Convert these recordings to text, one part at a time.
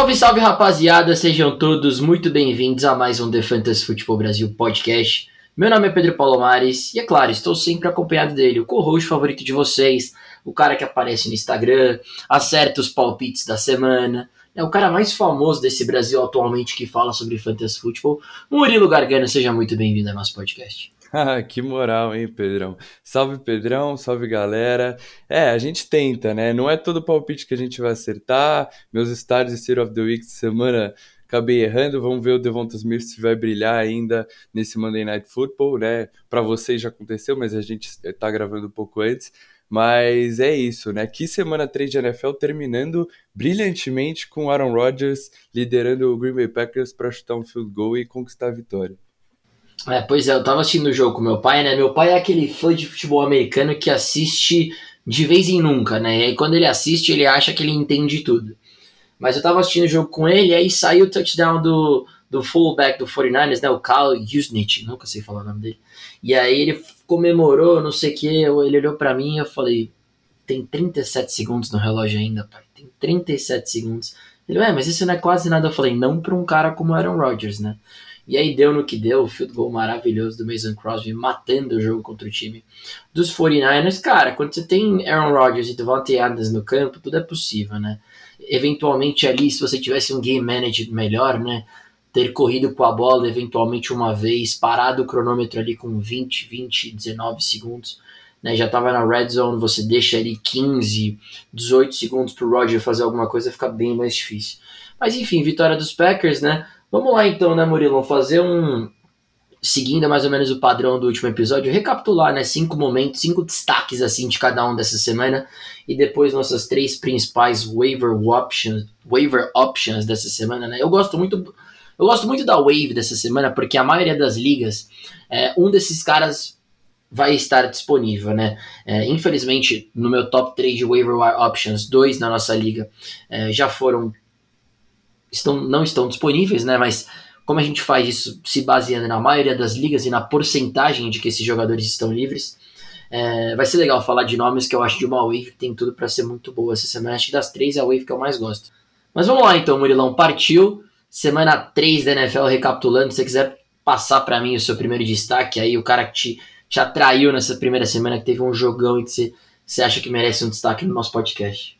Salve, salve rapaziada, sejam todos muito bem-vindos a mais um The Fantasy Futebol Brasil podcast. Meu nome é Pedro Palomares e, é claro, estou sempre acompanhado dele, o co-host favorito de vocês, o cara que aparece no Instagram, acerta os palpites da semana, é o cara mais famoso desse Brasil atualmente que fala sobre Fantasy Futebol. Murilo Gargano, seja muito bem-vindo ao nosso podcast. Que moral, hein, Pedrão? Salve, Pedrão, salve, galera. É, a gente tenta, né? Não é todo palpite que a gente vai acertar. Meus estádios de City of the Week de semana acabei errando. Vamos ver o Devonta Smith se vai brilhar ainda nesse Monday Night Football, né? Para vocês já aconteceu, mas a gente tá gravando um pouco antes. Mas é isso, né? Que semana 3 de NFL terminando brilhantemente com Aaron Rodgers liderando o Green Bay Packers para chutar um field goal e conquistar a vitória. É, pois é, eu tava assistindo o jogo com meu pai, né? Meu pai é aquele fã de futebol americano que assiste de vez em nunca, né? E aí quando ele assiste, ele acha que ele entende tudo. Mas eu tava assistindo o jogo com ele, aí saiu o touchdown do, do fullback do 49ers, né? O Kyle Usnich, nunca sei falar o nome dele. E aí ele comemorou, não sei o que, ele olhou para mim e eu falei, tem 37 segundos no relógio ainda, pai. Tem 37 segundos. Ele, é, mas isso não é quase nada. Eu falei, não pra um cara como Aaron Rodgers, né? E aí deu no que deu, o field goal maravilhoso do Mason Crosby matando o jogo contra o time dos 49ers. Cara, quando você tem Aaron Rodgers e Devontae Adams no campo, tudo é possível, né? Eventualmente ali, se você tivesse um game manager melhor, né? Ter corrido com a bola eventualmente uma vez, parado o cronômetro ali com 20, 20, 19 segundos, né? Já tava na red zone, você deixa ali 15, 18 segundos pro Roger fazer alguma coisa, fica bem mais difícil. Mas enfim, vitória dos Packers, né? Vamos lá então, né, Murilo? Fazer um. Seguindo mais ou menos o padrão do último episódio, recapitular, né? Cinco momentos, cinco destaques assim de cada um dessa semana e depois nossas três principais waiver options, waiver options dessa semana, né? Eu gosto muito, eu gosto muito da wave dessa semana porque a maioria das ligas, é, um desses caras vai estar disponível, né? É, infelizmente, no meu top 3 de waiver options, dois na nossa liga é, já foram estão, não estão disponíveis, né? Mas como a gente faz isso se baseando na maioria das ligas e na porcentagem de que esses jogadores estão livres, é, vai ser legal falar de nomes que eu acho de uma wave que tem tudo para ser muito boa essa semana. Acho que das três é a wave que eu mais gosto. Mas vamos lá então, Murilão. Partiu. Semana 3 da NFL recapitulando. Se você quiser passar para mim o seu primeiro destaque aí, o cara que te, te atraiu nessa primeira semana, que teve um jogão e que você, você acha que merece um destaque no nosso podcast.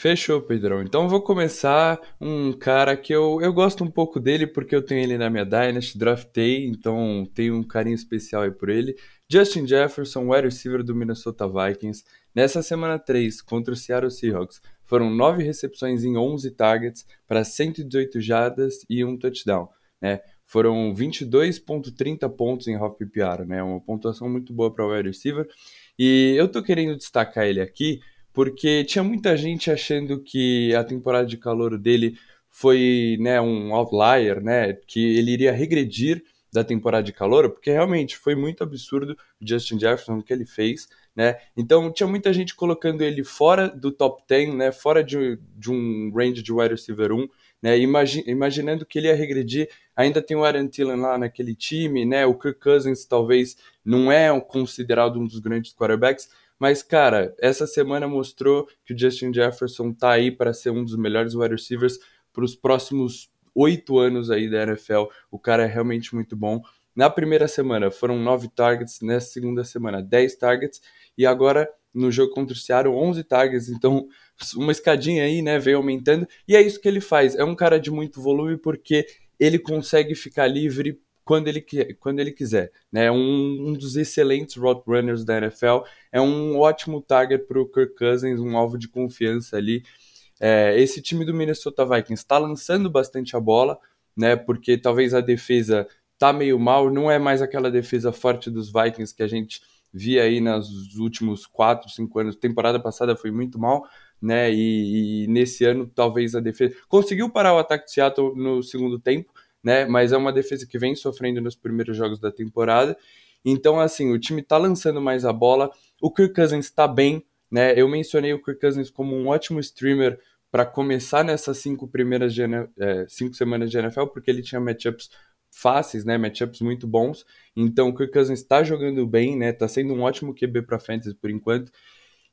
Fechou, Pedrão. Então vou começar um cara que eu, eu gosto um pouco dele porque eu tenho ele na minha Dynasty, draftei, então tenho um carinho especial aí por ele. Justin Jefferson, wide receiver do Minnesota Vikings. Nessa semana 3, contra o Seattle Seahawks, foram 9 recepções em 11 targets para 118 jardas e um touchdown. Né? Foram 22.30 pontos em half PPR, né? uma pontuação muito boa para o wide receiver. E eu tô querendo destacar ele aqui porque tinha muita gente achando que a temporada de calor dele foi né, um outlier, né, que ele iria regredir da temporada de calor, porque realmente foi muito absurdo o Justin Jefferson que ele fez, né? Então tinha muita gente colocando ele fora do top 10, né, fora de, de um range de wide receiver 1, né, imagi imaginando que ele ia regredir. Ainda tem o Aaron Thielen lá naquele time, né? O Kirk Cousins talvez não é considerado um dos grandes quarterbacks, mas, cara, essa semana mostrou que o Justin Jefferson tá aí para ser um dos melhores wide receivers para os próximos oito anos aí da NFL. O cara é realmente muito bom. Na primeira semana foram nove targets, nessa segunda semana dez targets, e agora no jogo contra o Seattle 11 targets, então uma escadinha aí, né, veio aumentando, e é isso que ele faz. É um cara de muito volume porque ele consegue ficar livre quando ele, quando ele quiser. Né? Um, um dos excelentes route runners da NFL, é um ótimo target para o Kirk Cousins, um alvo de confiança ali. É, esse time do Minnesota Vikings está lançando bastante a bola, né? Porque talvez a defesa tá meio mal, não é mais aquela defesa forte dos Vikings que a gente via aí nos últimos 4, 5 anos. Temporada passada foi muito mal, né? E, e, nesse ano talvez a defesa conseguiu parar o ataque de Seattle no segundo tempo, né? Mas é uma defesa que vem sofrendo nos primeiros jogos da temporada. Então, assim, o time tá lançando mais a bola. O Kirk Cousins está bem, né? Eu mencionei o Kirk Cousins como um ótimo streamer para começar nessas cinco primeiras é, cinco semanas de NFL, porque ele tinha matchups fáceis, né? Matchups muito bons. Então, o Kirk Cousins está jogando bem, né? Tá sendo um ótimo QB para fantasy por enquanto.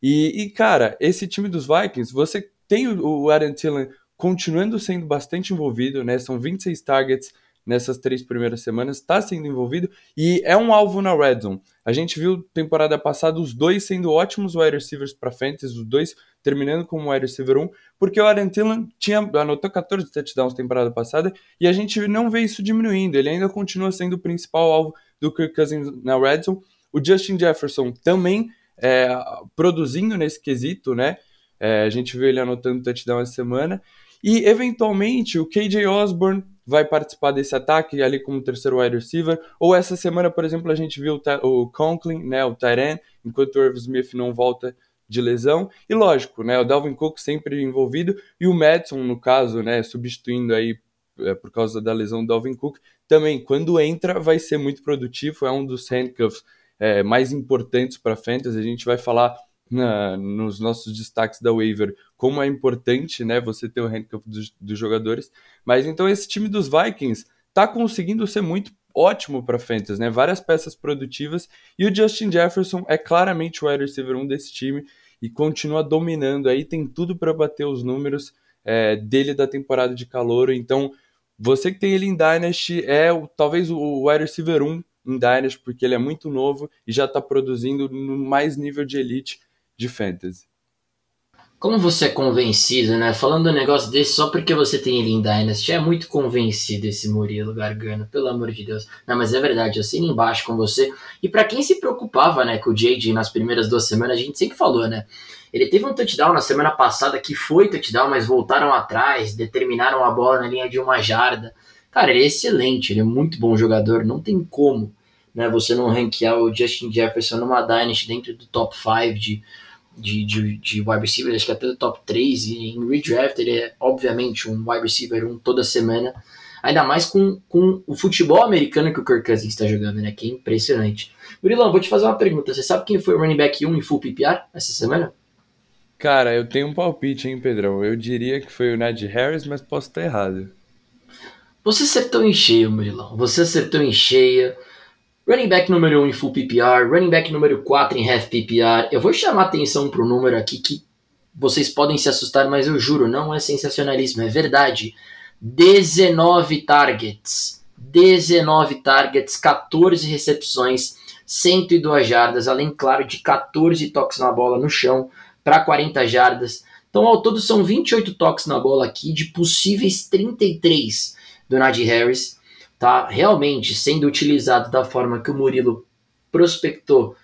E, e, cara, esse time dos Vikings, você tem o Aaron Thielen continuando sendo bastante envolvido, né? São 26 targets nessas três primeiras semanas, está sendo envolvido e é um alvo na red zone. A gente viu temporada passada os dois sendo ótimos wide receivers para fantasy, os dois terminando como wide receiver 1, porque o Aaron Tillan tinha, anotou 14 touchdowns temporada passada e a gente não vê isso diminuindo, ele ainda continua sendo o principal alvo do Kirk Cousins na red zone. O Justin Jefferson também é, produzindo nesse quesito, né? É, a gente viu ele anotando touchdown essa semana. E, eventualmente, o KJ Osborne vai participar desse ataque ali como terceiro wide receiver. Ou essa semana, por exemplo, a gente viu o Conklin, né, o Tyran, enquanto o Irv Smith não volta de lesão. E lógico, né, o Dalvin Cook sempre envolvido e o Madison, no caso, né, substituindo aí é, por causa da lesão do Dalvin Cook, também quando entra vai ser muito produtivo, é um dos handcuffs é, mais importantes para fantasy. A gente vai falar na, nos nossos destaques da waiver como é importante, né, você ter o handcuff dos, dos jogadores. Mas então esse time dos Vikings está conseguindo ser muito ótimo para fantasy, né? Várias peças produtivas e o Justin Jefferson é claramente o wide receiver 1 desse time e continua dominando aí, tem tudo para bater os números é, dele da temporada de calor. Então, você que tem ele em Dynasty é o, talvez o wide receiver 1 em Dynasty, porque ele é muito novo e já está produzindo no mais nível de elite de fantasy. Como você é convencido, né? Falando um negócio desse só porque você tem ele em Dynasty, é muito convencido esse Murilo Gargano, pelo amor de Deus. Não, mas é verdade, eu assino embaixo com você. E para quem se preocupava, né, com o JJ nas primeiras duas semanas, a gente sempre falou, né? Ele teve um touchdown na semana passada que foi touchdown, mas voltaram atrás, determinaram a bola na linha de uma jarda. Cara, ele é excelente, ele é muito bom jogador, não tem como né, você não ranquear o Justin Jefferson numa Dynasty dentro do top 5 de, de, de, de wide receiver, acho que até do top 3, e em redraft ele é obviamente um wide receiver um toda semana, ainda mais com, com o futebol americano que o Kirk Cousins está jogando, né, que é impressionante. Murilão, vou te fazer uma pergunta, você sabe quem foi o running back 1 em full PPR essa semana? Cara, eu tenho um palpite, hein, Pedrão? Eu diria que foi o Ned Harris, mas posso estar errado. Você acertou em cheio, Murilão. Você acertou em cheia. Running back número 1 em full PPR, running back número 4 em half PPR. Eu vou chamar atenção para o número aqui que vocês podem se assustar, mas eu juro, não é sensacionalismo, é verdade. 19 targets. 19 targets, 14 recepções, 102 jardas, além, claro, de 14 toques na bola no chão para 40 jardas. Então, ao todo, são 28 toques na bola aqui, de possíveis 33 do Najee Harris tá realmente sendo utilizado da forma que o Murilo prospectou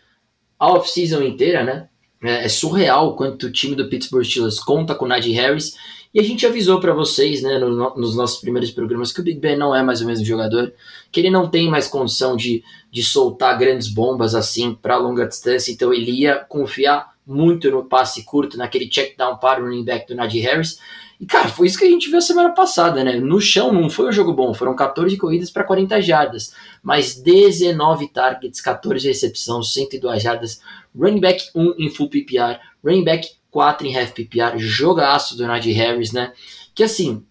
a off-season inteira, né? É, é surreal quanto o time do Pittsburgh Steelers conta com o Najee Harris. E a gente avisou para vocês, né, no, nos nossos primeiros programas, que o Big Ben não é mais o mesmo jogador, que ele não tem mais condição de, de soltar grandes bombas assim para longa distância, então ele ia confiar muito no passe curto, naquele check down para o running back do Najee Harris. E, cara, foi isso que a gente viu semana passada, né? No chão não foi um jogo bom, foram 14 corridas para 40 jardas, mas 19 targets, 14 recepções, 102 jardas, running back 1 em full PPR, running back 4 em half PPR, jogaço do Najee Harris, né? Que assim,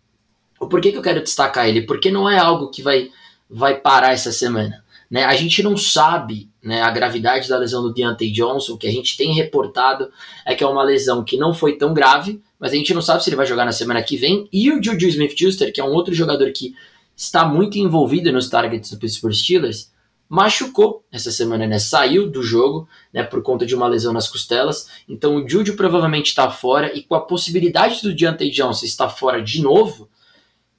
por que, que eu quero destacar ele? Porque não é algo que vai, vai parar essa semana. Né? A gente não sabe né, a gravidade da lesão do Deontay Johnson, que a gente tem reportado é que é uma lesão que não foi tão grave, mas a gente não sabe se ele vai jogar na semana que vem. E o Juju Smith-Schuster, que é um outro jogador que está muito envolvido nos targets do Pittsburgh Steelers, machucou essa semana, né? Saiu do jogo, né, por conta de uma lesão nas costelas. Então o Juju provavelmente está fora e com a possibilidade do Deontay Johnson estar fora de novo,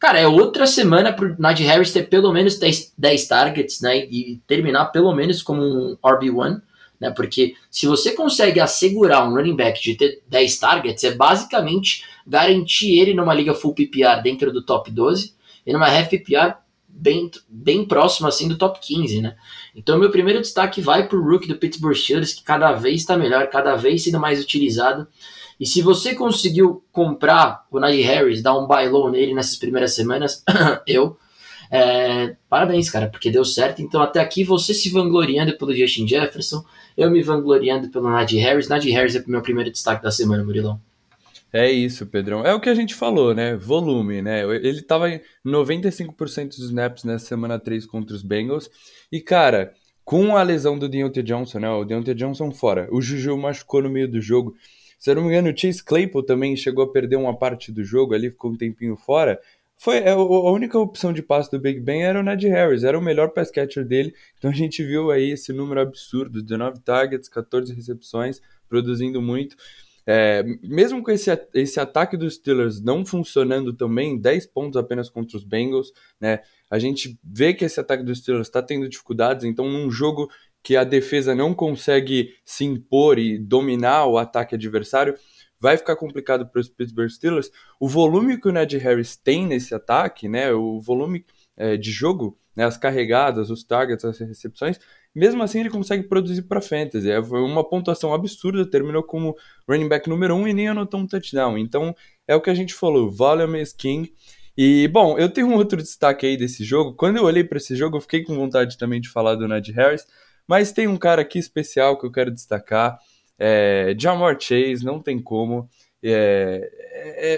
cara, é outra semana para o Najee Harris ter pelo menos 10, 10 targets, né, e terminar pelo menos como um RB1 né? Porque se você consegue assegurar um running back de ter 10 targets, é basicamente garantir ele numa liga full PPR dentro do top 12 e numa half PPR bem, bem próximo assim do top 15, né? Então meu primeiro destaque vai para o rookie do Pittsburgh Steelers, que cada vez está melhor, cada vez sendo mais utilizado. E se você conseguiu comprar o Najee Harris, dar um buy low nele nessas primeiras semanas, eu é, parabéns, cara, porque deu certo. Então, até aqui, você se vangloriando pelo Justin Jefferson, eu me vangloriando pelo Najee Harris. Najee Harris é o meu primeiro destaque da semana, Murilão. É isso, Pedrão. É o que a gente falou, né? Volume, né? Ele tava em 95% dos snaps nessa semana 3 contra os Bengals. E, cara, com a lesão do Deontay Johnson, né? O Deontay Johnson fora. O Juju machucou no meio do jogo. Se eu não me engano, o Chase Claypool também chegou a perder uma parte do jogo ali, ficou um tempinho fora. Foi é, a única opção de passe do Big Ben era o Ned Harris, era o melhor pass catcher dele. Então a gente viu aí esse número absurdo, 19 targets, 14 recepções, produzindo muito. É, mesmo com esse, esse ataque dos Steelers não funcionando também, 10 pontos apenas contra os Bengals, né? A gente vê que esse ataque dos Steelers está tendo dificuldades, então num jogo que a defesa não consegue se impor e dominar o ataque adversário, vai ficar complicado para os Pittsburgh Steelers. O volume que o Ned Harris tem nesse ataque, né, o volume é, de jogo, né, as carregadas, os targets, as recepções, mesmo assim ele consegue produzir para fantasy. É uma pontuação absurda, terminou como running back número 1 um e nem anotou um touchdown. Então é o que a gente falou, volume is king. E, bom, eu tenho um outro destaque aí desse jogo. Quando eu olhei para esse jogo, eu fiquei com vontade também de falar do Ned Harris, mas tem um cara aqui especial que eu quero destacar. É, Jamar Chase, não tem como. É,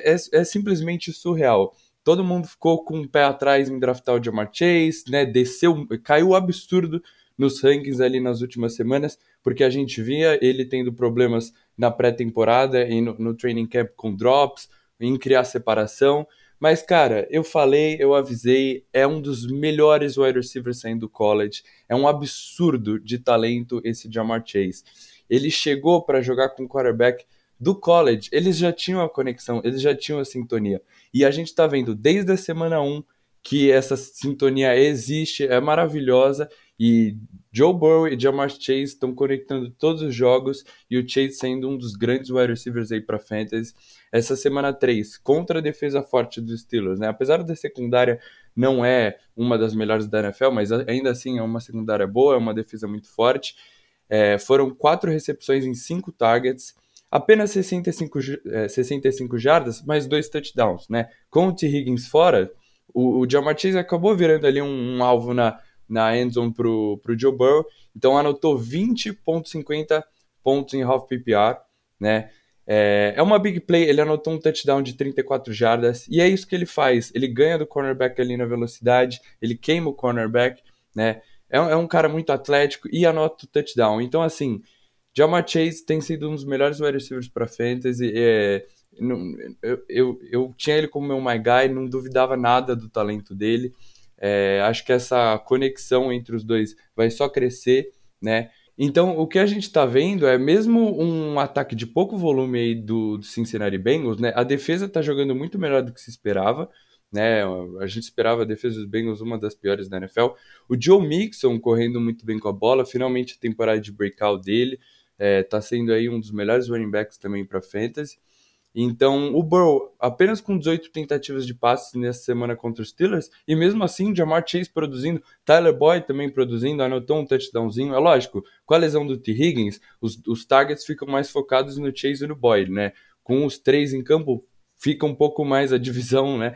é, é, é, simplesmente surreal. Todo mundo ficou com o um pé atrás em draftar o Jamar Chase, né? Desceu, caiu absurdo nos rankings ali nas últimas semanas, porque a gente via ele tendo problemas na pré-temporada e no, no training camp com drops, em criar separação. Mas, cara, eu falei, eu avisei, é um dos melhores wide receivers saindo do college. É um absurdo de talento esse Jamar Chase. Ele chegou para jogar com o quarterback do college, eles já tinham a conexão, eles já tinham a sintonia. E a gente está vendo desde a semana 1 que essa sintonia existe, é maravilhosa e Joe Burrow e Jamar Chase estão conectando todos os jogos e o Chase sendo um dos grandes wide receivers aí para fantasy. Essa semana 3, contra a defesa forte dos Steelers, né? Apesar da secundária não é uma das melhores da NFL, mas ainda assim é uma secundária boa, é uma defesa muito forte. É, foram quatro recepções em cinco targets, apenas 65, é, 65 jardas, mais dois touchdowns, né? Com o T. Higgins fora, o, o Jamar Chase acabou virando ali um, um alvo na na endzone para o Joe Burrow. Então anotou 20,50 pontos em half PPR, né? É, é uma big play, ele anotou um touchdown de 34 jardas, e é isso que ele faz. Ele ganha do cornerback ali na velocidade, ele queima o cornerback, né? É, é um cara muito atlético e anota o touchdown. Então, assim, Jamar Chase tem sido um dos melhores wide receivers para fantasy. É, eu, eu, eu tinha ele como meu my guy, não duvidava nada do talento dele. É, acho que essa conexão entre os dois vai só crescer, né? Então, o que a gente está vendo é mesmo um ataque de pouco volume aí do, do Cincinnati Bengals, né? A defesa está jogando muito melhor do que se esperava, né? A gente esperava a defesa dos Bengals uma das piores da NFL. O Joe Mixon correndo muito bem com a bola, finalmente a temporada de breakout dele, está é, sendo aí um dos melhores running backs também para fantasy. Então, o Burrow apenas com 18 tentativas de passes nessa semana contra os Steelers, e mesmo assim, Jamar Chase produzindo, Tyler Boyd também produzindo, anotou um touchdownzinho. É lógico, com a lesão do T. Higgins, os, os targets ficam mais focados no Chase e no Boyd, né? Com os três em campo, fica um pouco mais a divisão, né?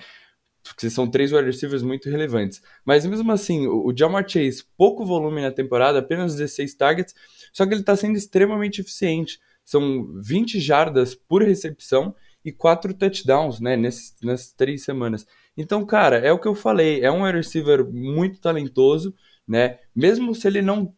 Porque são três wide receivers muito relevantes. Mas mesmo assim, o, o Jamar Chase, pouco volume na temporada, apenas 16 targets, só que ele está sendo extremamente eficiente são 20 jardas por recepção e quatro touchdowns, né, nessas, nessas três semanas. Então, cara, é o que eu falei, é um receiver muito talentoso, né, mesmo se ele não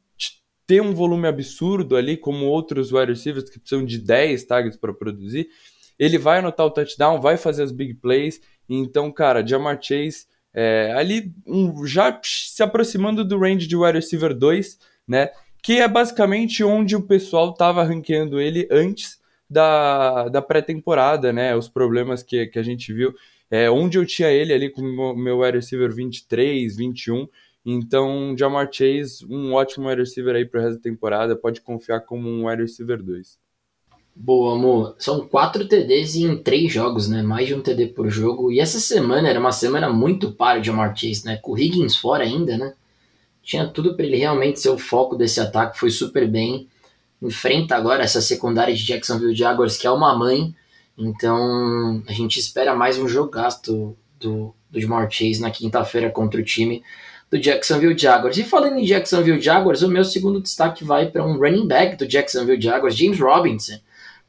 ter um volume absurdo ali, como outros wide receivers que precisam de 10 tags para produzir, ele vai anotar o touchdown, vai fazer as big plays, então, cara, Jamar Chase é, ali um, já se aproximando do range de wide receiver 2, né, que é basicamente onde o pessoal estava ranqueando ele antes da, da pré-temporada, né? Os problemas que, que a gente viu. É, onde eu tinha ele ali com o meu wide receiver 23, 21. Então, Jamar Chase, um ótimo wide receiver aí para o resto da temporada. Pode confiar como um wide receiver 2. Boa, amor. São quatro TDs em três jogos, né? Mais de um TD por jogo. E essa semana era uma semana muito para de Jamar Chase, né? Com o Higgins fora ainda, né? Tinha tudo para ele realmente ser o foco desse ataque, foi super bem. Enfrenta agora essa secundária de Jacksonville Jaguars, que é uma mãe, então a gente espera mais um jogaço do, do Jamar Chase na quinta-feira contra o time do Jacksonville Jaguars. E falando em Jacksonville Jaguars, o meu segundo destaque vai para um running back do Jacksonville Jaguars, James Robinson.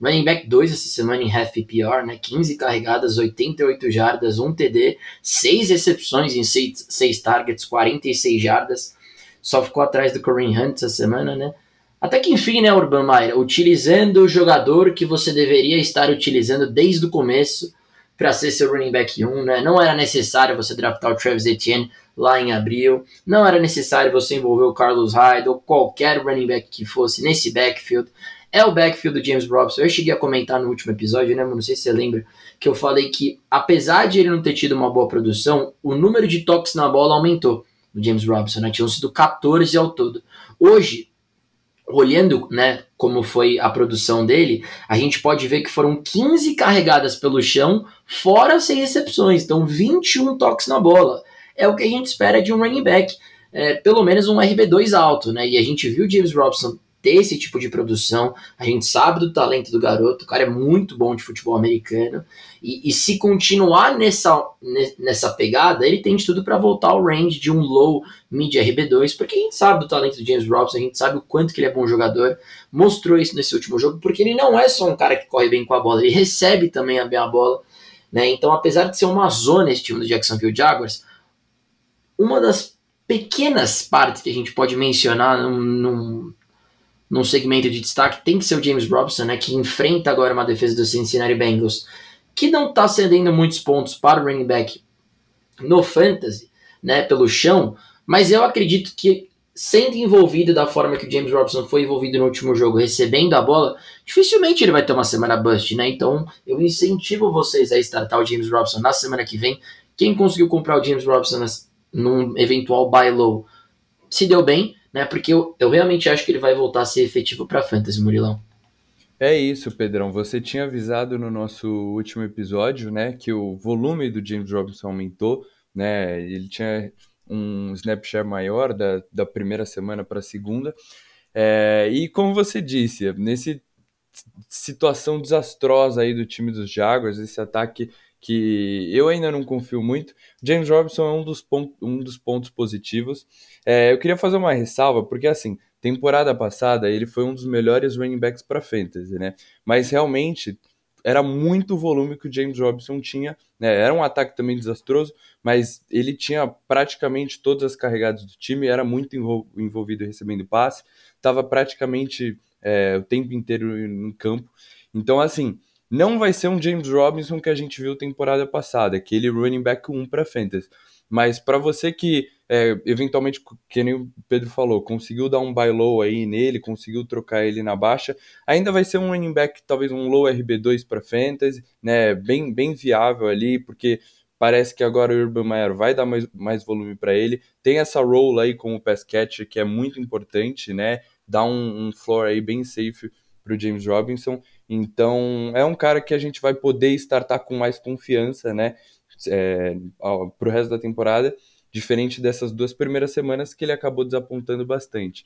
Running back 2 essa semana em half PPR, né? 15 carregadas, 88 jardas, 1 TD, 6 recepções em 6, 6 targets, 46 jardas só ficou atrás do Kareem Hunt essa semana, né? Até que enfim, né, Urban Meyer, utilizando o jogador que você deveria estar utilizando desde o começo para ser seu running back 1, né? Não era necessário você draftar o Travis Etienne lá em abril, não era necessário você envolver o Carlos Hyde ou qualquer running back que fosse nesse backfield. É o backfield do James Robinson. Eu cheguei a comentar no último episódio, né? Não sei se você lembra, que eu falei que apesar de ele não ter tido uma boa produção, o número de toques na bola aumentou no James Robinson, né? Tinham sido 14 ao todo. Hoje, olhando, né, como foi a produção dele, a gente pode ver que foram 15 carregadas pelo chão, fora sem recepções, então 21 toques na bola. É o que a gente espera de um running back, é, pelo menos um RB2 alto, né? E a gente viu o James Robson ter esse tipo de produção. A gente sabe do talento do garoto, o cara é muito bom de futebol americano. E, e se continuar nessa, nessa pegada, ele tem de tudo para voltar ao range de um low mid RB2, porque a gente sabe do talento do James Robson, a gente sabe o quanto que ele é bom jogador. Mostrou isso nesse último jogo, porque ele não é só um cara que corre bem com a bola, ele recebe também bem a bola. Né? Então, apesar de ser uma zona esse time do Jacksonville Jaguars, uma das pequenas partes que a gente pode mencionar num, num num segmento de destaque tem que ser o James Robson, né, que enfrenta agora uma defesa do Cincinnati Bengals, que não está cedendo muitos pontos para o running back no fantasy, né, pelo chão, mas eu acredito que sendo envolvido da forma que o James Robson foi envolvido no último jogo, recebendo a bola, dificilmente ele vai ter uma semana bust, né? Então eu incentivo vocês a startar o James Robson na semana que vem. Quem conseguiu comprar o James Robson num eventual buy low se deu bem né? Porque eu, eu realmente acho que ele vai voltar a ser efetivo para fantasy, Murilão. É isso, Pedrão. Você tinha avisado no nosso último episódio, né, que o volume do James Robinson aumentou, né? Ele tinha um snapshare maior da, da primeira semana para a segunda. É, e como você disse, nesse situação desastrosa aí do time dos Jaguars, esse ataque que eu ainda não confio muito. James Robinson é um dos, pontos, um dos pontos positivos. É, eu queria fazer uma ressalva, porque assim, temporada passada ele foi um dos melhores running backs para fantasy, né? Mas realmente era muito volume que o James Robinson tinha. Né? Era um ataque também desastroso, mas ele tinha praticamente todas as carregadas do time, era muito envolvido recebendo passe, estava praticamente é, o tempo inteiro no campo. Então, assim, não vai ser um James Robinson que a gente viu temporada passada, aquele running back 1 para fantasy. Mas para você que é, eventualmente, que nem o Pedro falou, conseguiu dar um buy low aí nele, conseguiu trocar ele na baixa, ainda vai ser um running back, talvez um low RB2 para fantasy, né? Bem, bem viável ali, porque parece que agora o Urban Meyer vai dar mais, mais volume para ele. Tem essa role aí com o pass catcher que é muito importante, né? Dá um, um floor aí bem safe para o James Robinson. Então, é um cara que a gente vai poder startar com mais confiança, né? É, para o resto da temporada, diferente dessas duas primeiras semanas que ele acabou desapontando bastante.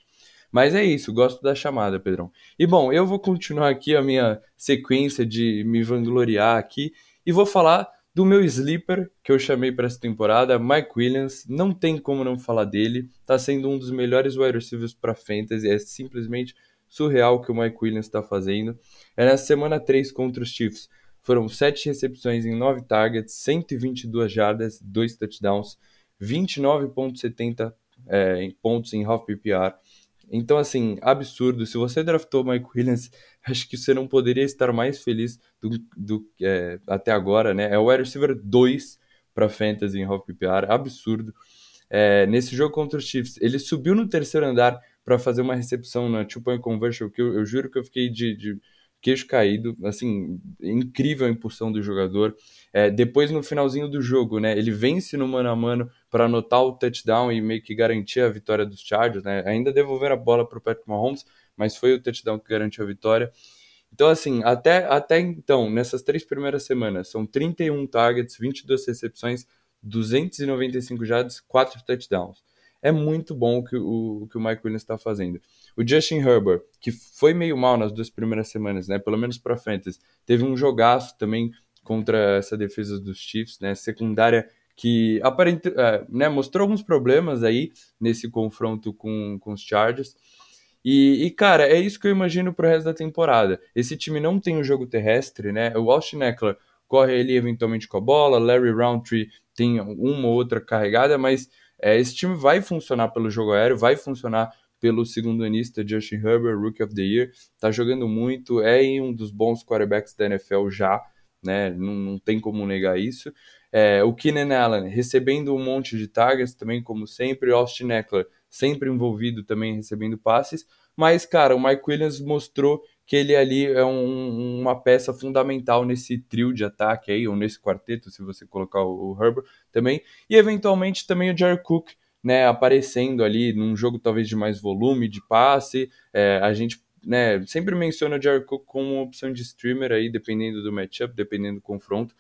Mas é isso, gosto da chamada, Pedrão. E bom, eu vou continuar aqui a minha sequência de me vangloriar aqui e vou falar do meu sleeper que eu chamei para essa temporada, Mike Williams. Não tem como não falar dele. Tá sendo um dos melhores wide receivers para fantasy, é simplesmente surreal que o Mike Williams está fazendo. É na semana 3 contra os Chiefs. Foram 7 recepções em 9 targets, 122 jardas, 2 touchdowns, 29,70 é, pontos em half PPR. Então, assim, absurdo. Se você draftou Mike Williams, acho que você não poderia estar mais feliz do, do é, até agora, né? É o wide receiver 2 para fantasy em half PPR, absurdo. É, nesse jogo contra os Chiefs, ele subiu no terceiro andar para fazer uma recepção na two point conversion que eu, eu juro que eu fiquei de, de, queixo caído, assim, incrível a impulsão do jogador. É, depois no finalzinho do jogo, né, ele vence no mano a mano para anotar o touchdown e meio que garantir a vitória dos Chargers, né? Ainda devolver a bola para o Patrick Mahomes, mas foi o touchdown que garantiu a vitória. Então, assim, até, até então, nessas três primeiras semanas, são 31 targets, 22 recepções, 295 jardas, 4 touchdowns é muito bom o que o, o, que o Mike Williams está fazendo. O Justin Herbert, que foi meio mal nas duas primeiras semanas, né? Pelo menos para Fantasy, teve um jogaço também contra essa defesa dos Chiefs, né? Secundária que aparente, é, né, mostrou alguns problemas aí nesse confronto com, com os Chargers. E, e, cara, é isso que eu imagino pro resto da temporada. Esse time não tem um jogo terrestre, né? O Austin Eckler corre ali eventualmente com a bola, Larry Roundtree tem uma ou outra carregada, mas é, esse time vai funcionar pelo jogo aéreo, vai funcionar pelo segundo anista Justin Herbert, Rookie of the Year. Tá jogando muito, é um dos bons quarterbacks da NFL já, né? Não, não tem como negar isso. É, o Keenan Allen recebendo um monte de targets também, como sempre. Austin Eckler sempre envolvido também recebendo passes. Mas, cara, o Mike Williams mostrou que ele ali é um, uma peça fundamental nesse trio de ataque aí, ou nesse quarteto, se você colocar o, o Herbert também. E eventualmente também o Jared Cook, né, aparecendo ali num jogo talvez de mais volume, de passe. É, a gente né, sempre menciona o Jared Cook como uma opção de streamer aí, dependendo do matchup, dependendo do confronto.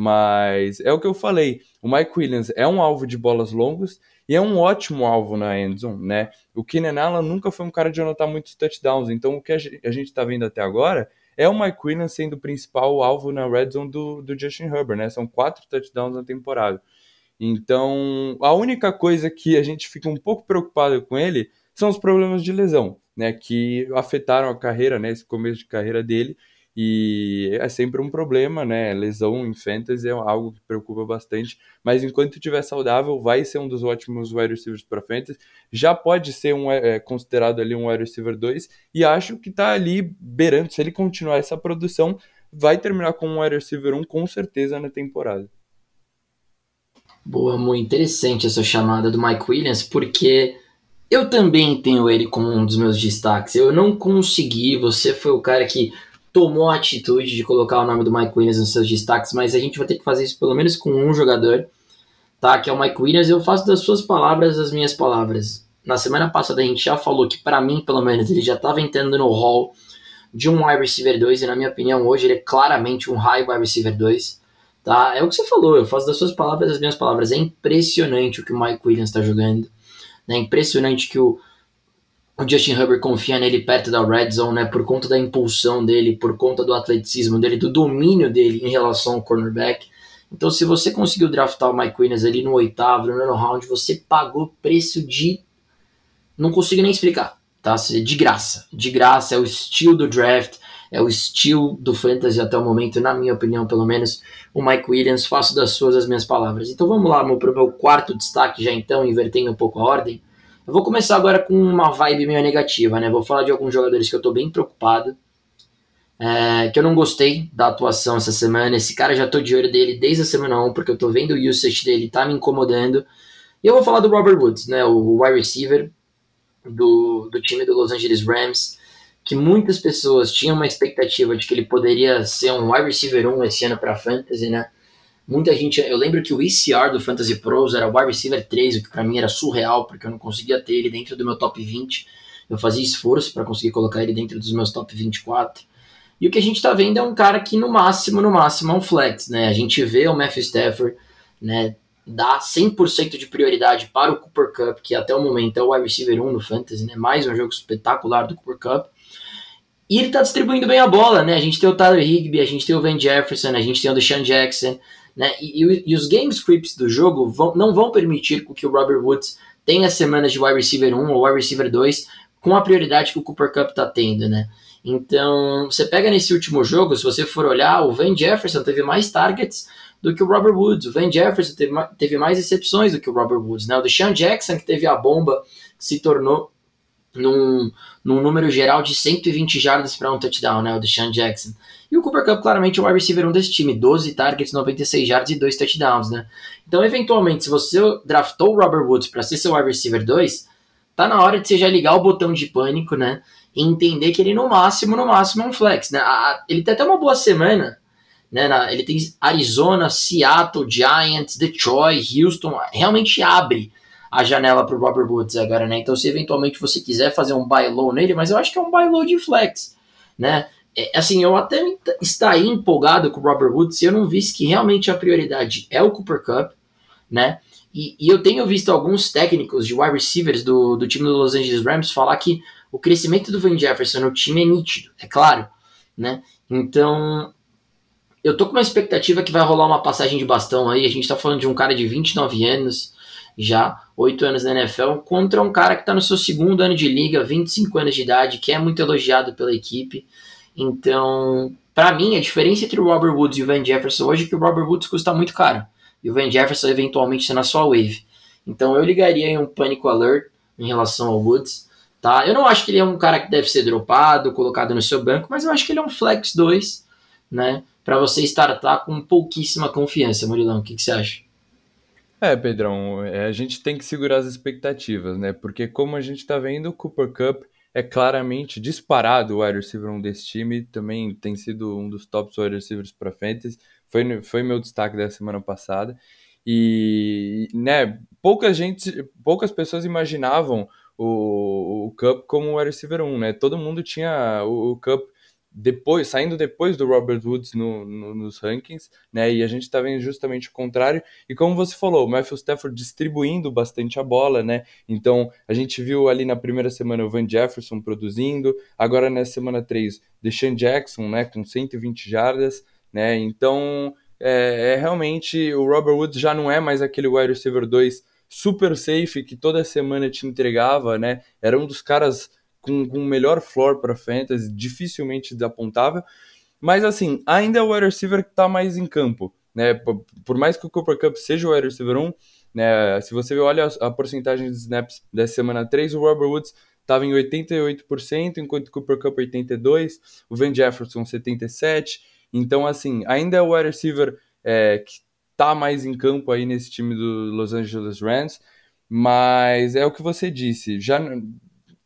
Mas é o que eu falei, o Mike Williams é um alvo de bolas longas e é um ótimo alvo na endzone, né? O Keenan Allen nunca foi um cara de anotar muitos touchdowns, então o que a gente está vendo até agora é o Mike Williams sendo o principal alvo na red zone do, do Justin Herbert, né? São quatro touchdowns na temporada. Então, a única coisa que a gente fica um pouco preocupado com ele são os problemas de lesão, né? Que afetaram a carreira, né? Esse começo de carreira dele. E é sempre um problema, né? Lesão em fantasy é algo que preocupa bastante. Mas enquanto estiver saudável, vai ser um dos ótimos wide receivers para fantasy. Já pode ser um, é, considerado ali um wide receiver 2. E acho que está ali beirando. Se ele continuar essa produção, vai terminar com um wide receiver 1 com certeza na temporada. Boa, muito interessante essa chamada do Mike Williams, porque eu também tenho ele como um dos meus destaques. Eu não consegui, você foi o cara que tomou a atitude de colocar o nome do Mike Williams nos seus destaques, mas a gente vai ter que fazer isso pelo menos com um jogador, tá? Que é o Mike Williams. Eu faço das suas palavras as minhas palavras. Na semana passada a gente já falou que, para mim, pelo menos, ele já estava entrando no hall de um wide receiver 2, e na minha opinião, hoje ele é claramente um high wide receiver 2. Tá? É o que você falou, eu faço das suas palavras as minhas palavras. É impressionante o que o Mike Williams está jogando. É impressionante que o, o Justin Herbert confia nele perto da red zone, né? Por conta da impulsão dele, por conta do atleticismo dele, do domínio dele em relação ao cornerback. Então, se você conseguiu draftar o Mike Williams ali no oitavo, no nono round, você pagou preço de. Não consigo nem explicar, tá? De graça. De graça, é o estilo do draft é o estilo do fantasy até o momento, na minha opinião, pelo menos, o Mike Williams, faço das suas as minhas palavras. Então vamos lá para o meu quarto destaque, já então, invertendo um pouco a ordem. Eu vou começar agora com uma vibe meio negativa, né? Vou falar de alguns jogadores que eu estou bem preocupado, é, que eu não gostei da atuação essa semana. Esse cara já tô de olho dele desde a semana 1, porque eu tô vendo o usage dele, tá me incomodando. E eu vou falar do Robert Woods, né? O wide receiver do, do time do Los Angeles Rams que muitas pessoas tinham uma expectativa de que ele poderia ser um wide receiver 1 esse ano para fantasy, né? Muita gente, eu lembro que o ECR do Fantasy Pros era wide receiver 3, o que para mim era surreal, porque eu não conseguia ter ele dentro do meu top 20. Eu fazia esforço para conseguir colocar ele dentro dos meus top 24. E o que a gente está vendo é um cara que no máximo, no máximo é um flex, né? A gente vê o Matthew Stafford, né, dá 100% de prioridade para o Cooper Cup, que até o momento é o wide receiver 1 no Fantasy, né? Mais um jogo espetacular do Cooper Cup. E ele tá distribuindo bem a bola, né? A gente tem o Tyler Higby, a gente tem o Van Jefferson, a gente tem o Deshaun Jackson, né? E, e, e os game scripts do jogo vão, não vão permitir que o Robert Woods tenha semanas de wide receiver 1 ou wide receiver 2 com a prioridade que o Cooper Cup tá tendo, né? Então, você pega nesse último jogo, se você for olhar, o Van Jefferson teve mais targets do que o Robert Woods. O Van Jefferson teve, teve mais recepções do que o Robert Woods, né? O Deshaun Jackson, que teve a bomba, se tornou num, num número geral de 120 jardas para um touchdown, né, o Deshaun Jackson. E o Cooper Cup claramente é o wide receiver 1 desse time, 12 targets, 96 jardas e 2 touchdowns, né? Então, eventualmente, se você draftou o Robert Woods para ser seu wide receiver 2, tá na hora de você já ligar o botão de pânico, né? E entender que ele no máximo, no máximo é um flex, né? Ele tem até uma boa semana, né? Na, ele tem Arizona, Seattle, Giants, Detroit, Houston, realmente abre a janela para Robert Woods agora, né? Então, se eventualmente você quiser fazer um buy low nele, mas eu acho que é um buy low de flex, né? É, assim, eu até estaria empolgado com o Robert Woods se eu não visse que realmente a prioridade é o Cooper Cup, né? E, e, eu tenho visto alguns técnicos de wide receivers do, do time do Los Angeles Rams falar que o crescimento do Van Jefferson no time é nítido, é claro, né? Então, eu tô com uma expectativa que vai rolar uma passagem de bastão aí. A gente tá falando de um cara de 29 anos, já, oito anos na NFL, contra um cara que está no seu segundo ano de liga, 25 anos de idade, que é muito elogiado pela equipe. Então, para mim, a diferença entre o Robert Woods e o Van Jefferson hoje é que o Robert Woods custa muito caro. E o Van Jefferson eventualmente está na sua wave. Então eu ligaria em um pânico alert em relação ao Woods. Tá? Eu não acho que ele é um cara que deve ser dropado, colocado no seu banco, mas eu acho que ele é um flex 2, né? Para você startar com pouquíssima confiança, Murilão. O que, que você acha? É, Pedrão, é, a gente tem que segurar as expectativas, né? Porque como a gente tá vendo, o Cooper Cup é claramente disparado o wide receiver 1 desse time, também tem sido um dos tops wide receivers para fantasy, foi, foi meu destaque da semana passada. E, né, pouca gente, poucas pessoas imaginavam o, o Cup como wide receiver 1, né? Todo mundo tinha o, o Cup depois, saindo depois do Robert Woods no, no, nos rankings, né? E a gente está vendo justamente o contrário. E como você falou, o Matthew Stafford distribuindo bastante a bola, né? Então a gente viu ali na primeira semana o Van Jefferson produzindo, agora na semana 3, Deshaun Jackson, né? Com 120 jardas, né? Então é, é realmente o Robert Woods já não é mais aquele wide receiver 2 super safe que toda semana te entregava, né? Era um dos caras com, com melhor floor para fantasy, dificilmente desapontável. Mas assim, ainda é o wide receiver que está mais em campo, né? Por, por, mais que o Cooper Cup seja o wide receiver 1, né? Se você olha a, a porcentagem de snaps dessa semana 3, o Robert Woods estava em 88%, enquanto o Cooper Cup 82%, o Van Jefferson 77%. Então, assim, ainda é o wide receiver é, que tá mais em campo aí nesse time do Los Angeles Rams, mas é o que você disse, já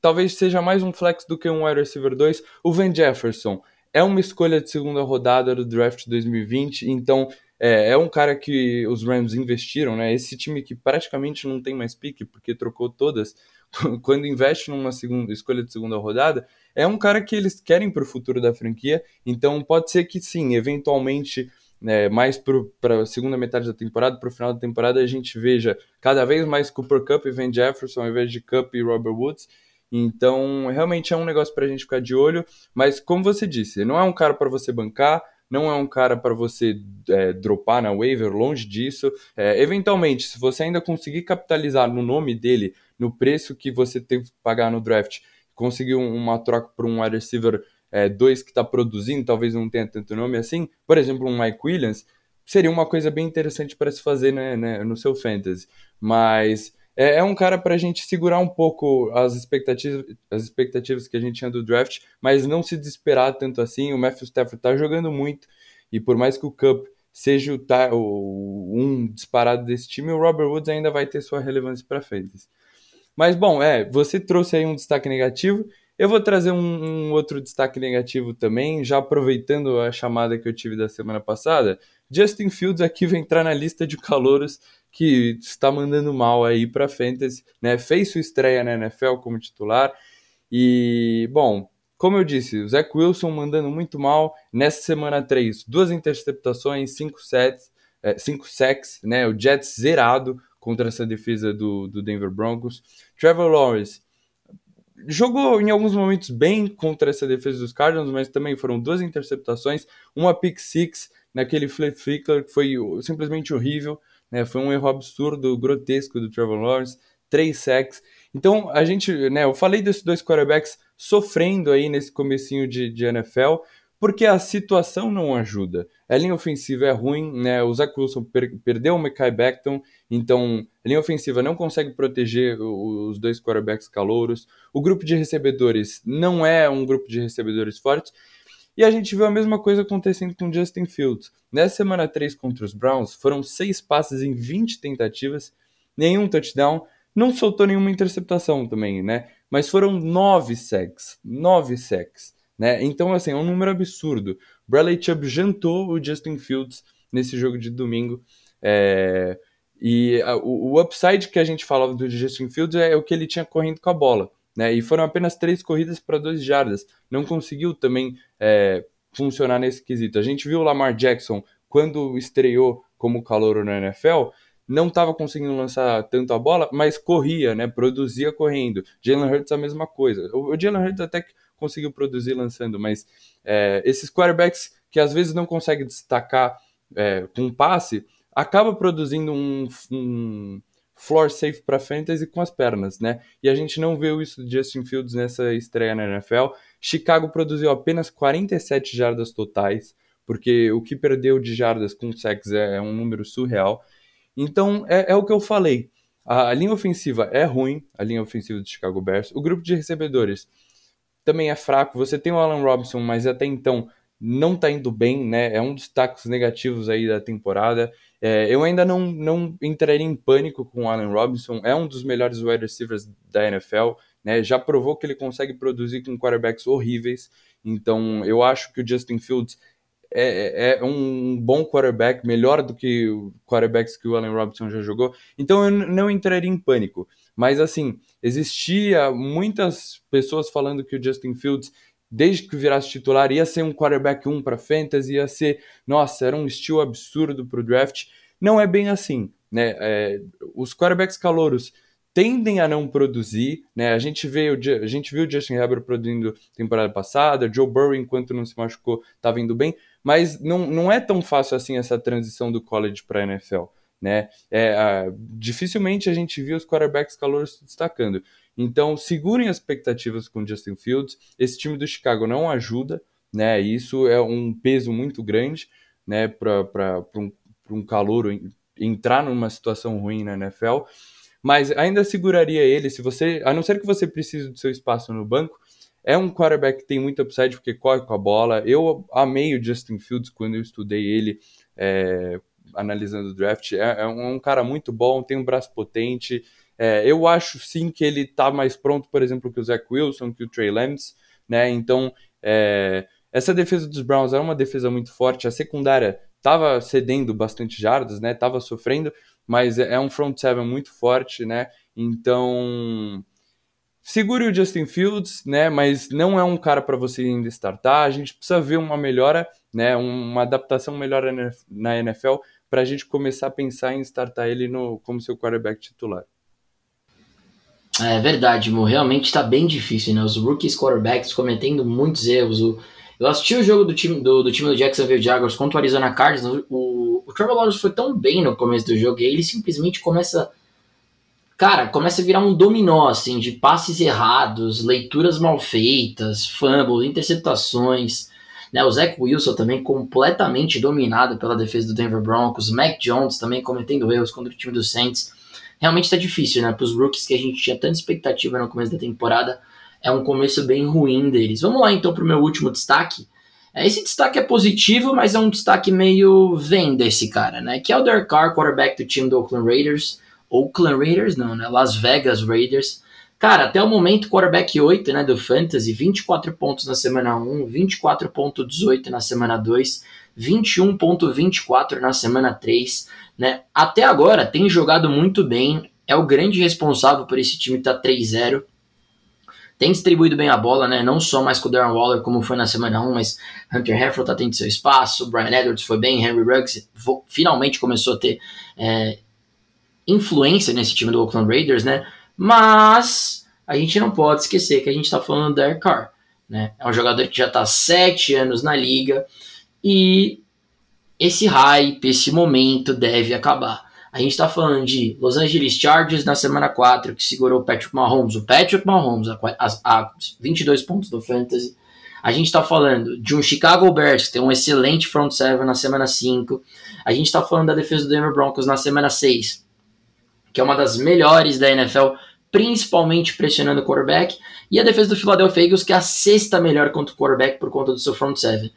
talvez seja mais um flex do que um wide receiver 2. O Van Jefferson é uma escolha de segunda rodada do draft 2020, então é, é, um cara que os Rams investiram, né? Esse time que praticamente não tem mais pique porque trocou todas, quando investe numa segunda escolha de segunda rodada, é um cara que eles querem para o futuro da franquia, então pode ser que sim, eventualmente né, mais para a segunda metade da temporada, para o final da temporada, a gente veja cada vez mais Cooper Cup e Van Jefferson ao invés de Cup e Robert Woods. Então, realmente é um negócio para a gente ficar de olho, mas como você disse, não é um cara para você bancar, não é um cara para você é, dropar na waiver, longe disso. É, eventualmente, se você ainda conseguir capitalizar no nome dele, no preço que você teve que pagar no draft, conseguir uma troca por um wide receiver 2 é, que está produzindo, talvez não tenha tanto nome assim, por exemplo, um Mike Williams, seria uma coisa bem interessante para se fazer né, né, no seu fantasy. Mas é, é um cara para a gente segurar um pouco as expectativas, as expectativas que a gente tinha do draft, mas não se desesperar tanto assim. O Matthew Stafford está jogando muito e por mais que o Cup seja o, o, um disparado desse time, o Robert Woods ainda vai ter sua relevância para frente. Mas bom, é, você trouxe aí um destaque negativo. Eu vou trazer um, um, outro destaque negativo também, já aproveitando a chamada que eu tive da semana passada. Justin Fields aqui vai entrar na lista de calouros que está mandando mal aí para Fantasy, né? Fez sua estreia na NFL como titular e, bom, como eu disse, o Zach Wilson mandando muito mal nessa semana 3, duas interceptações, cinco sets, é, cinco sacks, né? O Jets zerado contra essa defesa do, do Denver Broncos. Trevor Lawrence jogou em alguns momentos bem contra essa defesa dos Cardinals, mas também foram duas interceptações, uma pick six naquele flip flicker que foi simplesmente horrível. Né? Foi um erro absurdo, grotesco do Trevor Lawrence, três sacks. Então, a gente, né, eu falei desses dois quarterbacks sofrendo aí nesse comecinho de, de NFL, porque a situação não ajuda. A linha ofensiva é ruim, né? O Zach Wilson per perdeu o Mekai Beckton, então a linha ofensiva não consegue proteger os dois quarterbacks calouros. O grupo de recebedores não é um grupo de recebedores fortes. E a gente viu a mesma coisa acontecendo com Justin Fields. Nessa semana 3 contra os Browns, foram 6 passes em 20 tentativas, nenhum touchdown, não soltou nenhuma interceptação também, né? Mas foram 9 sacks, 9 sacks, né? Então, assim, é um número absurdo. Bradley Chubb jantou o Justin Fields nesse jogo de domingo. É... E a, o, o upside que a gente falava do Justin Fields é o que ele tinha correndo com a bola. Né? E foram apenas três corridas para dois jardas. Não conseguiu também é, funcionar nesse quesito. A gente viu o Lamar Jackson quando estreou como calouro na NFL, não estava conseguindo lançar tanto a bola, mas corria, né? Produzia correndo. Jalen Hurts a mesma coisa. O, Jalen Hurts até conseguiu produzir lançando, mas é, esses quarterbacks que às vezes não conseguem destacar é, com passe, acaba produzindo um, um floor safe para fantasy com as pernas, né? E a gente não viu isso de Justin Fields nessa estreia na NFL. Chicago produziu apenas 47 jardas totais, porque o que perdeu de jardas com sacks é, é um número surreal. Então, é, é, o que eu falei. A, linha ofensiva é ruim, a linha ofensiva do Chicago Bears. O grupo de recebedores também é fraco. Você tem o Allen Robinson, mas até então não está indo bem, né? É um dos destaques negativos aí da temporada. É, eu ainda não, não entraria em pânico com o Allen Robinson. É um dos melhores wide receivers da NFL, né? Já provou que ele consegue produzir com quarterbacks horríveis. Então, eu acho que o Justin Fields é, é, é um bom quarterback, melhor do que quarterbacks que o Allen Robinson já jogou. Então, eu não entraria em pânico. Mas, assim, existia muitas pessoas falando que o Justin Fields desde que virasse titular, ia ser um quarterback 1 para fantasy, ia ser, nossa, era um estilo absurdo para o draft. Não é bem assim, né? É, os quarterbacks calouros tendem a não produzir, né? A gente veio, a gente viu o Justin Herbert produzindo temporada passada, Joe Burrow enquanto não se machucou estava indo bem, mas não, não é tão fácil assim essa transição do college para a NFL, né? É, dificilmente a gente viu os quarterbacks calouros se destacando. Então, segurem as expectativas com Justin Fields. Esse time do Chicago não ajuda, né? Isso é um peso muito grande, né, para um, um calor entrar numa situação ruim na NFL. Mas ainda seguraria ele se você, a não ser que você precise do seu espaço no banco. É um quarterback que tem muita upside porque corre com a bola. Eu amei o Justin Fields quando eu estudei ele é, analisando o draft. É, é, um, é cara muito bom, tem um braço potente. É, eu acho sim que ele está mais pronto, por exemplo, que o Zach Wilson, que o Trey Lance, né? Então, é, essa defesa dos Browns é uma defesa muito forte. A secundária estava cedendo bastante jardas, né? Tava sofrendo, mas é, é um front seven muito forte, né? Então, segure o Justin Fields, né? Mas não é um cara para você ainda startar. A gente precisa ver uma melhora, né? Uma adaptação melhor na NFL para a gente começar a pensar em startar ele no, como seu quarterback titular. É verdade, Mo. Realmente está bem difícil, né? Os rookies quarterbacks cometendo muitos erros. Eu assisti o jogo do time do, do time do Jacksonville Jaguars contra o Arizona Cardinals. O, o Trevor Lawrence foi tão bem no começo do jogo e ele simplesmente começa. Cara, começa a virar um dominó, assim, de passes errados, leituras mal feitas, fumbles, interceptações. Né, o Zach Wilson também completamente dominado pela defesa do Denver Broncos. Mac Jones também cometendo erros contra o time do Saints realmente está difícil, né? Para os rookies que a gente tinha tanta expectativa no começo da temporada, é um começo bem ruim deles. Vamos lá então para o meu último destaque. É, esse destaque é positivo, mas é um destaque meio venda esse cara, né? Que é o Derek Carr, quarterback do time do Oakland Raiders. Oakland Raiders, não, né? Las Vegas Raiders. Cara, até o momento, quarterback 8 né, do Fantasy, 24 pontos na semana 1, 24.18 na semana 2, 21.24 na semana 3 né? Até agora tem jogado muito bem, é o grande responsável por esse time estar tá 3-0. Tem distribuído bem a bola, né? Não só mais com o Darren Waller, como foi na semana 1, mas Hunter Heffer tá tendo seu espaço, Brian Edwards foi bem, Henry Ruggs finalmente começou a ter é, influência nesse time do Oakland Raiders, né? Mas a gente não pode esquecer que a gente está falando do Derek Carr, né? É um jogador que já está 7 anos na liga e esse hype, esse momento deve acabar. A gente está falando de Los Angeles Chargers na semana 4, que segurou o Patrick Mahomes. O Patrick Mahomes a, a, a 22 pontos do Fantasy. A gente está falando de um Chicago Bears, que tem um excelente front seven na semana 5. A gente está falando da defesa do Denver Broncos na semana 6, que é uma das melhores da NFL, principalmente pressionando o quarterback. E a defesa do Philadelphia Eagles, que é a sexta melhor contra o quarterback por conta do seu front seven.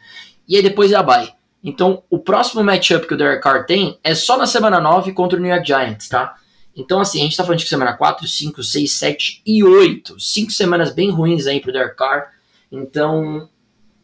E aí depois é a bye. Então, o próximo matchup que o Derek Carr tem é só na semana 9 contra o New York Giants, tá? Então, assim, a gente tá falando de semana 4, 5, 6, 7 e 8. Cinco semanas bem ruins aí pro Derek Carr. Então,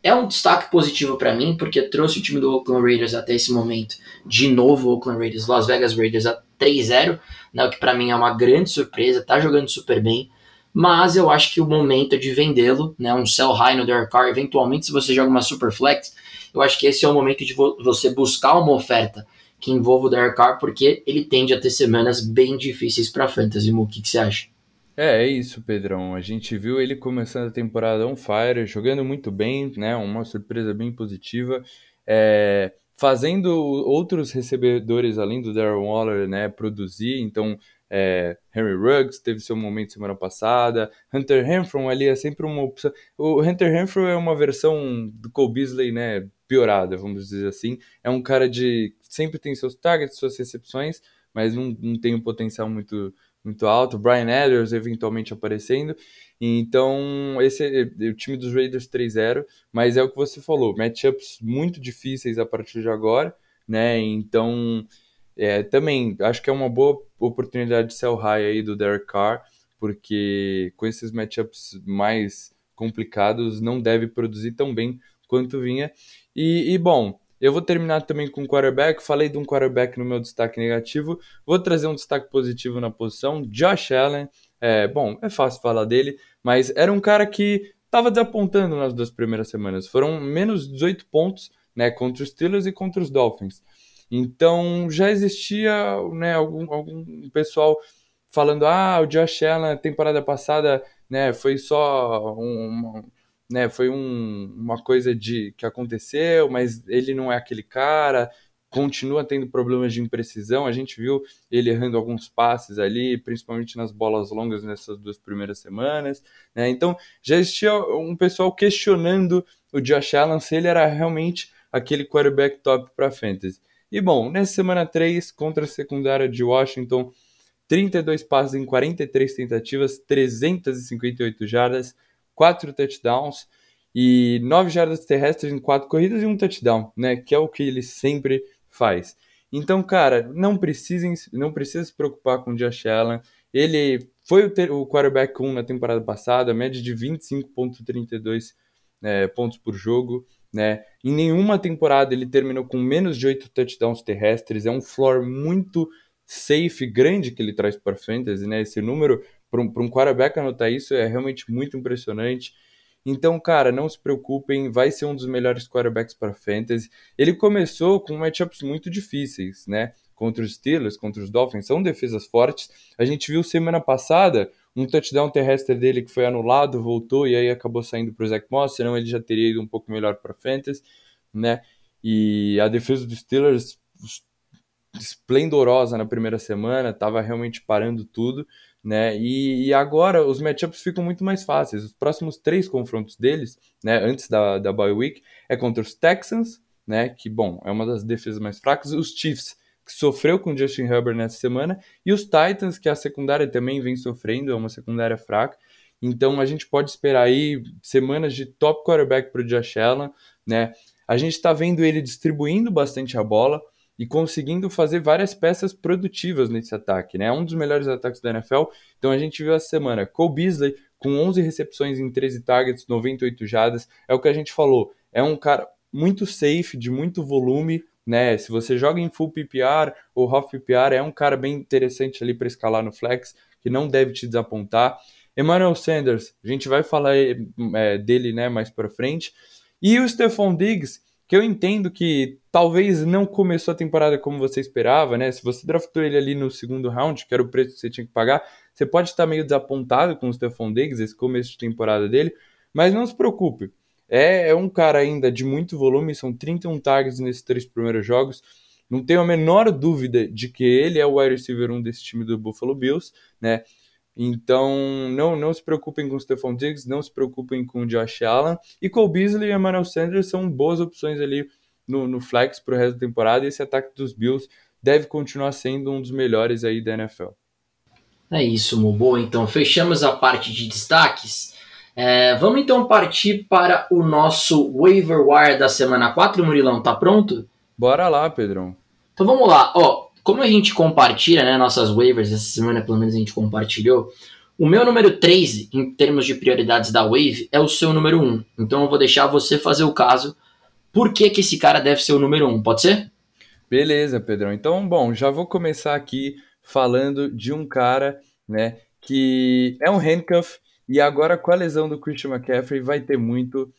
é um destaque positivo para mim, porque trouxe o time do Oakland Raiders até esse momento. De novo, Oakland Raiders, Las Vegas Raiders a 3-0, né, o que para mim é uma grande surpresa, tá jogando super bem. Mas eu acho que o momento é de vendê-lo, né, um sell high no Derek Carr. Eventualmente, se você joga uma super flex, eu acho que esse é o momento de vo você buscar uma oferta que envolva o Derek Carr, porque ele tende a ter semanas bem difíceis para fantasy. O que, que você acha? É, é isso, Pedrão. A gente viu ele começando a temporada on fire, jogando muito bem, né? Uma surpresa bem positiva. É, fazendo outros recebedores além do Darren Waller, né, produzir. Então, é, Henry Ruggs teve seu momento semana passada. Hunter Renfro ali é sempre uma opção. O Hunter Renfro é uma versão do Cole Beasley, né? Piorada, vamos dizer assim. É um cara de. Sempre tem seus targets, suas recepções, mas não, não tem um potencial muito, muito alto, Brian Edwards eventualmente aparecendo. Então, esse é o time dos Raiders 3-0, mas é o que você falou, matchups muito difíceis a partir de agora, né? Então, é, também acho que é uma boa oportunidade de sell high aí do Derek Carr, porque com esses matchups mais complicados não deve produzir tão bem quanto vinha. E, e bom, eu vou terminar também com quarterback. Falei de um quarterback no meu destaque negativo. Vou trazer um destaque positivo na posição. Josh Allen. É, bom, é fácil falar dele, mas era um cara que estava desapontando nas duas primeiras semanas. Foram menos 18 pontos né, contra os Steelers e contra os Dolphins. Então já existia né, algum, algum pessoal falando: ah, o Josh Allen, temporada passada, né, foi só um, né, foi um, uma coisa de que aconteceu, mas ele não é aquele cara, continua tendo problemas de imprecisão. A gente viu ele errando alguns passes ali, principalmente nas bolas longas nessas duas primeiras semanas. Né? Então já existia um pessoal questionando o Josh Allen se ele era realmente aquele quarterback top para fantasy. E bom, nessa semana 3 contra a secundária de Washington, 32 passes em 43 tentativas, 358 jardas, 4 touchdowns e 9 jardas terrestres em 4 corridas e um touchdown, né? Que é o que ele sempre faz. Então, cara, não precisem, não precisa se preocupar com o Josh Allen. Ele foi o, ter, o quarterback 1 na temporada passada, média de 25.32 é, pontos por jogo, né? Em nenhuma temporada ele terminou com menos de 8 touchdowns terrestres. É um floor muito safe, grande que ele traz para fantasy, né? Esse número para um, um quarterback anotar isso é realmente muito impressionante. Então, cara, não se preocupem, vai ser um dos melhores quarterbacks para fantasy. Ele começou com matchups muito difíceis, né? Contra os Steelers, contra os Dolphins, são defesas fortes. A gente viu semana passada um touchdown terrestre dele que foi anulado, voltou e aí acabou saindo para o Zach Moss, senão ele já teria ido um pouco melhor para fantasy, né? E a defesa dos Steelers esplendorosa na primeira semana, estava realmente parando tudo, né? E, e, agora os matchups ficam muito mais fáceis. Os próximos três confrontos deles, né, antes da, da bye week, é contra os Texans, né, que bom, é uma das defesas mais fracas, os Chiefs, que sofreu com Justin Herbert nessa semana, e os Titans, que a secundária também vem sofrendo, é uma secundária fraca. Então a gente pode esperar aí semanas de top quarterback para o Josh Allen, né? A gente está vendo ele distribuindo bastante a bola, e conseguindo fazer várias peças produtivas nesse ataque, né? É um dos melhores ataques da NFL. Então a gente viu essa semana Cole Beasley com 11 recepções em 13 targets, 98 jadas. É o que a gente falou. É um cara muito safe, de muito volume, né? Se você joga em full PPR ou half PPR, é um cara bem interessante ali para escalar no flex, que não deve te desapontar. Emmanuel Sanders, a gente vai falar é, dele né, mais para frente. E o Stephon Diggs, que eu entendo que talvez não começou a temporada como você esperava, né? Se você draftou ele ali no segundo round, que era o preço que você tinha que pagar, você pode estar meio desapontado com o Stephon Diggs, esse começo de temporada dele, mas não se preocupe. É, é um cara ainda de muito volume, são 31 tags nesses três primeiros jogos. Não tenho a menor dúvida de que ele é o wide receiver 1 desse time do Buffalo Bills, né? Então, não, não se preocupem com o Stephon Diggs, não se preocupem com o Josh Allen. E Cole Beasley e Emmanuel Sanders são boas opções ali no, no flex para o resto da temporada. E esse ataque dos Bills deve continuar sendo um dos melhores aí da NFL. É isso, Mubo. Então, fechamos a parte de destaques. É, vamos então partir para o nosso waiver wire da semana 4, Murilão. Tá pronto? Bora lá, Pedrão. Então vamos lá. Ó, como a gente compartilha, né, nossas waivers, essa semana pelo menos a gente compartilhou, o meu número 3, em termos de prioridades da Wave, é o seu número 1. Então eu vou deixar você fazer o caso. Por que, que esse cara deve ser o número 1? Pode ser? Beleza, Pedrão. Então, bom, já vou começar aqui falando de um cara, né, que é um handcuff e agora com a lesão do Christian McCaffrey vai ter muito,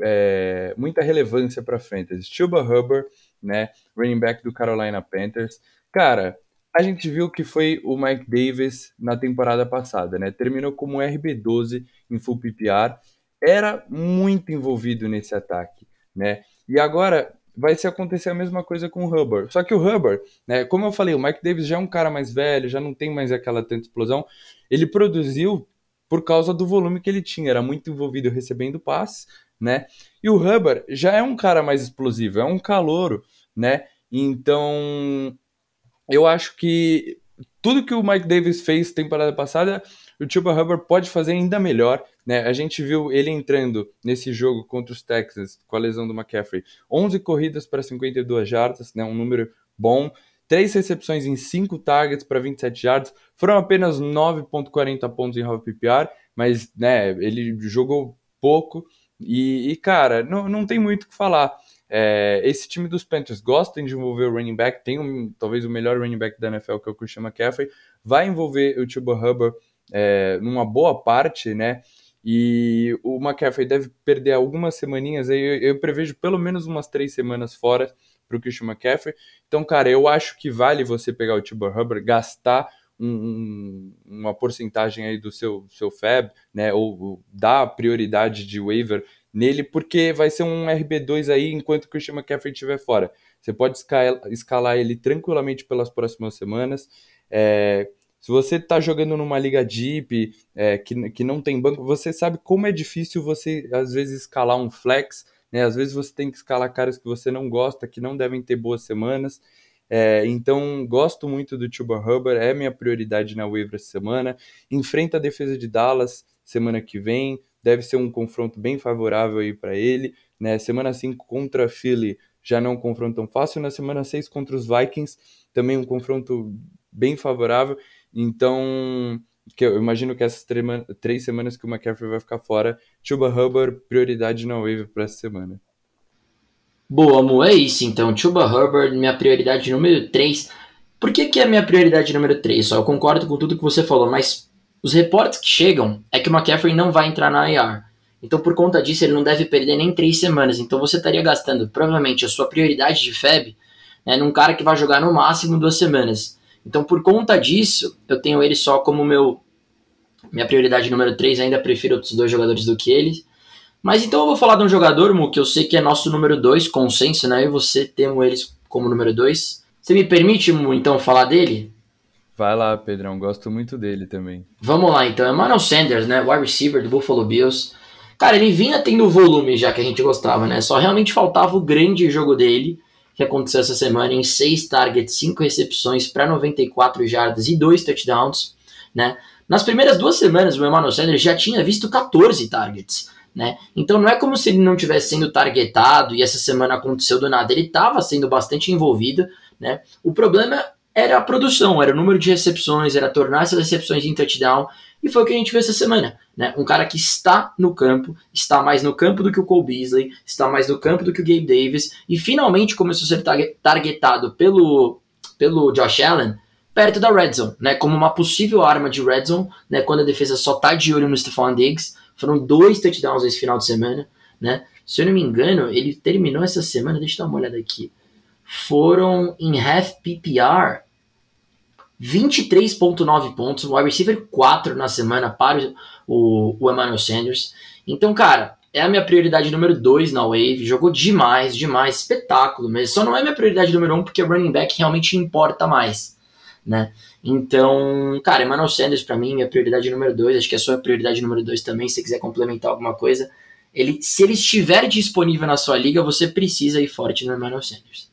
é, muita relevância para frente. Chuba Hubbard, né, running back do Carolina Panthers, Cara, a gente viu que foi o Mike Davis na temporada passada, né? Terminou como RB12 em full PPR, era muito envolvido nesse ataque, né? E agora vai se acontecer a mesma coisa com o Hubbard. Só que o Hubbard, né, como eu falei, o Mike Davis já é um cara mais velho, já não tem mais aquela tanta explosão. Ele produziu por causa do volume que ele tinha, era muito envolvido recebendo passes, né? E o Hubbard já é um cara mais explosivo, é um calouro, né? Então, eu acho que tudo que o Mike Davis fez temporada passada, o Chuba Hubbard pode fazer ainda melhor. Né? A gente viu ele entrando nesse jogo contra os Texans com a lesão do McCaffrey. 11 corridas para 52 jardas, né? um número bom. Três recepções em 5 targets para 27 yards. Foram apenas 9.40 pontos em half PPR, mas né, ele jogou pouco. E, e cara, não, não tem muito o que falar. É, esse time dos Panthers gosta de envolver o running back, tem um, talvez o melhor running back da NFL, que é o Christian McCaffrey, vai envolver o Chuba Hubbard é, numa boa parte, né? E o McCaffrey deve perder algumas semaninhas, eu, eu prevejo pelo menos umas três semanas fora para o Christian McCaffrey. Então, cara, eu acho que vale você pegar o Chuba Hubbard, gastar um, um, uma porcentagem aí do seu, seu FAB, né? Ou, ou dar prioridade de waiver nele, porque vai ser um RB2 aí enquanto o Christian McCaffrey estiver fora. Você pode escalar ele tranquilamente pelas próximas semanas. É, se você está jogando numa liga deep, é, que, que não tem banco, você sabe como é difícil você, às vezes, escalar um flex. Né? Às vezes você tem que escalar caras que você não gosta, que não devem ter boas semanas. É, então, gosto muito do Chuba Hubbard, é minha prioridade na waiver essa semana. Enfrenta a defesa de Dallas semana que vem deve ser um confronto bem favorável aí para ele. Né? Semana 5 contra Philly já não é um confronto tão fácil. Na semana 6 contra os Vikings, também um confronto bem favorável. Então, que eu imagino que essas três semanas que o McCaffrey vai ficar fora, Chuba Hubbard, prioridade na wave para essa semana. Boa, Mu, é isso então. Chuba Hubbard, minha prioridade número 3. Por que, que é minha prioridade número 3? Só eu concordo com tudo que você falou, mas os reportes que chegam é que o McCaffrey não vai entrar na IR. Então, por conta disso, ele não deve perder nem três semanas. Então, você estaria gastando provavelmente a sua prioridade de FEB né, num cara que vai jogar no máximo duas semanas. Então, por conta disso, eu tenho ele só como meu minha prioridade número 3. Ainda prefiro outros dois jogadores do que eles. Mas então eu vou falar de um jogador, Mu, que eu sei que é nosso número 2, consenso, né? E você temos eles como número 2. Você me permite, Mu, então, falar dele? Vai lá, Pedrão, gosto muito dele também. Vamos lá, então. Emmanuel Sanders, né? Wide receiver do Buffalo Bills. Cara, ele vinha tendo volume já que a gente gostava, né? Só realmente faltava o grande jogo dele, que aconteceu essa semana, em 6 targets, 5 recepções para 94 jardas e 2 touchdowns, né? Nas primeiras duas semanas, o Emmanuel Sanders já tinha visto 14 targets. Né? Então não é como se ele não tivesse sendo targetado e essa semana aconteceu do nada. Ele estava sendo bastante envolvido. Né? O problema era a produção, era o número de recepções, era tornar essas recepções em touchdown, e foi o que a gente viu essa semana. Né? Um cara que está no campo, está mais no campo do que o Cole Beasley, está mais no campo do que o Gabe Davis, e finalmente começou a ser targetado pelo, pelo Josh Allen perto da red zone, né? como uma possível arma de red zone, né? quando a defesa só está de olho no Stephon Diggs. Foram dois touchdowns esse final de semana. Né? Se eu não me engano, ele terminou essa semana, deixa eu dar uma olhada aqui. Foram em half PPR 23.9 pontos, wide receiver 4 na semana para o, o Emmanuel Sanders. Então, cara, é a minha prioridade número 2 na Wave, jogou demais, demais, espetáculo mesmo. Só não é minha prioridade número 1 um porque running back realmente importa mais, né? Então, cara, Emmanuel Sanders para mim é prioridade número 2, acho que é a sua prioridade número 2 também, se você quiser complementar alguma coisa. Ele, se ele estiver disponível na sua liga, você precisa ir forte no Emmanuel Sanders.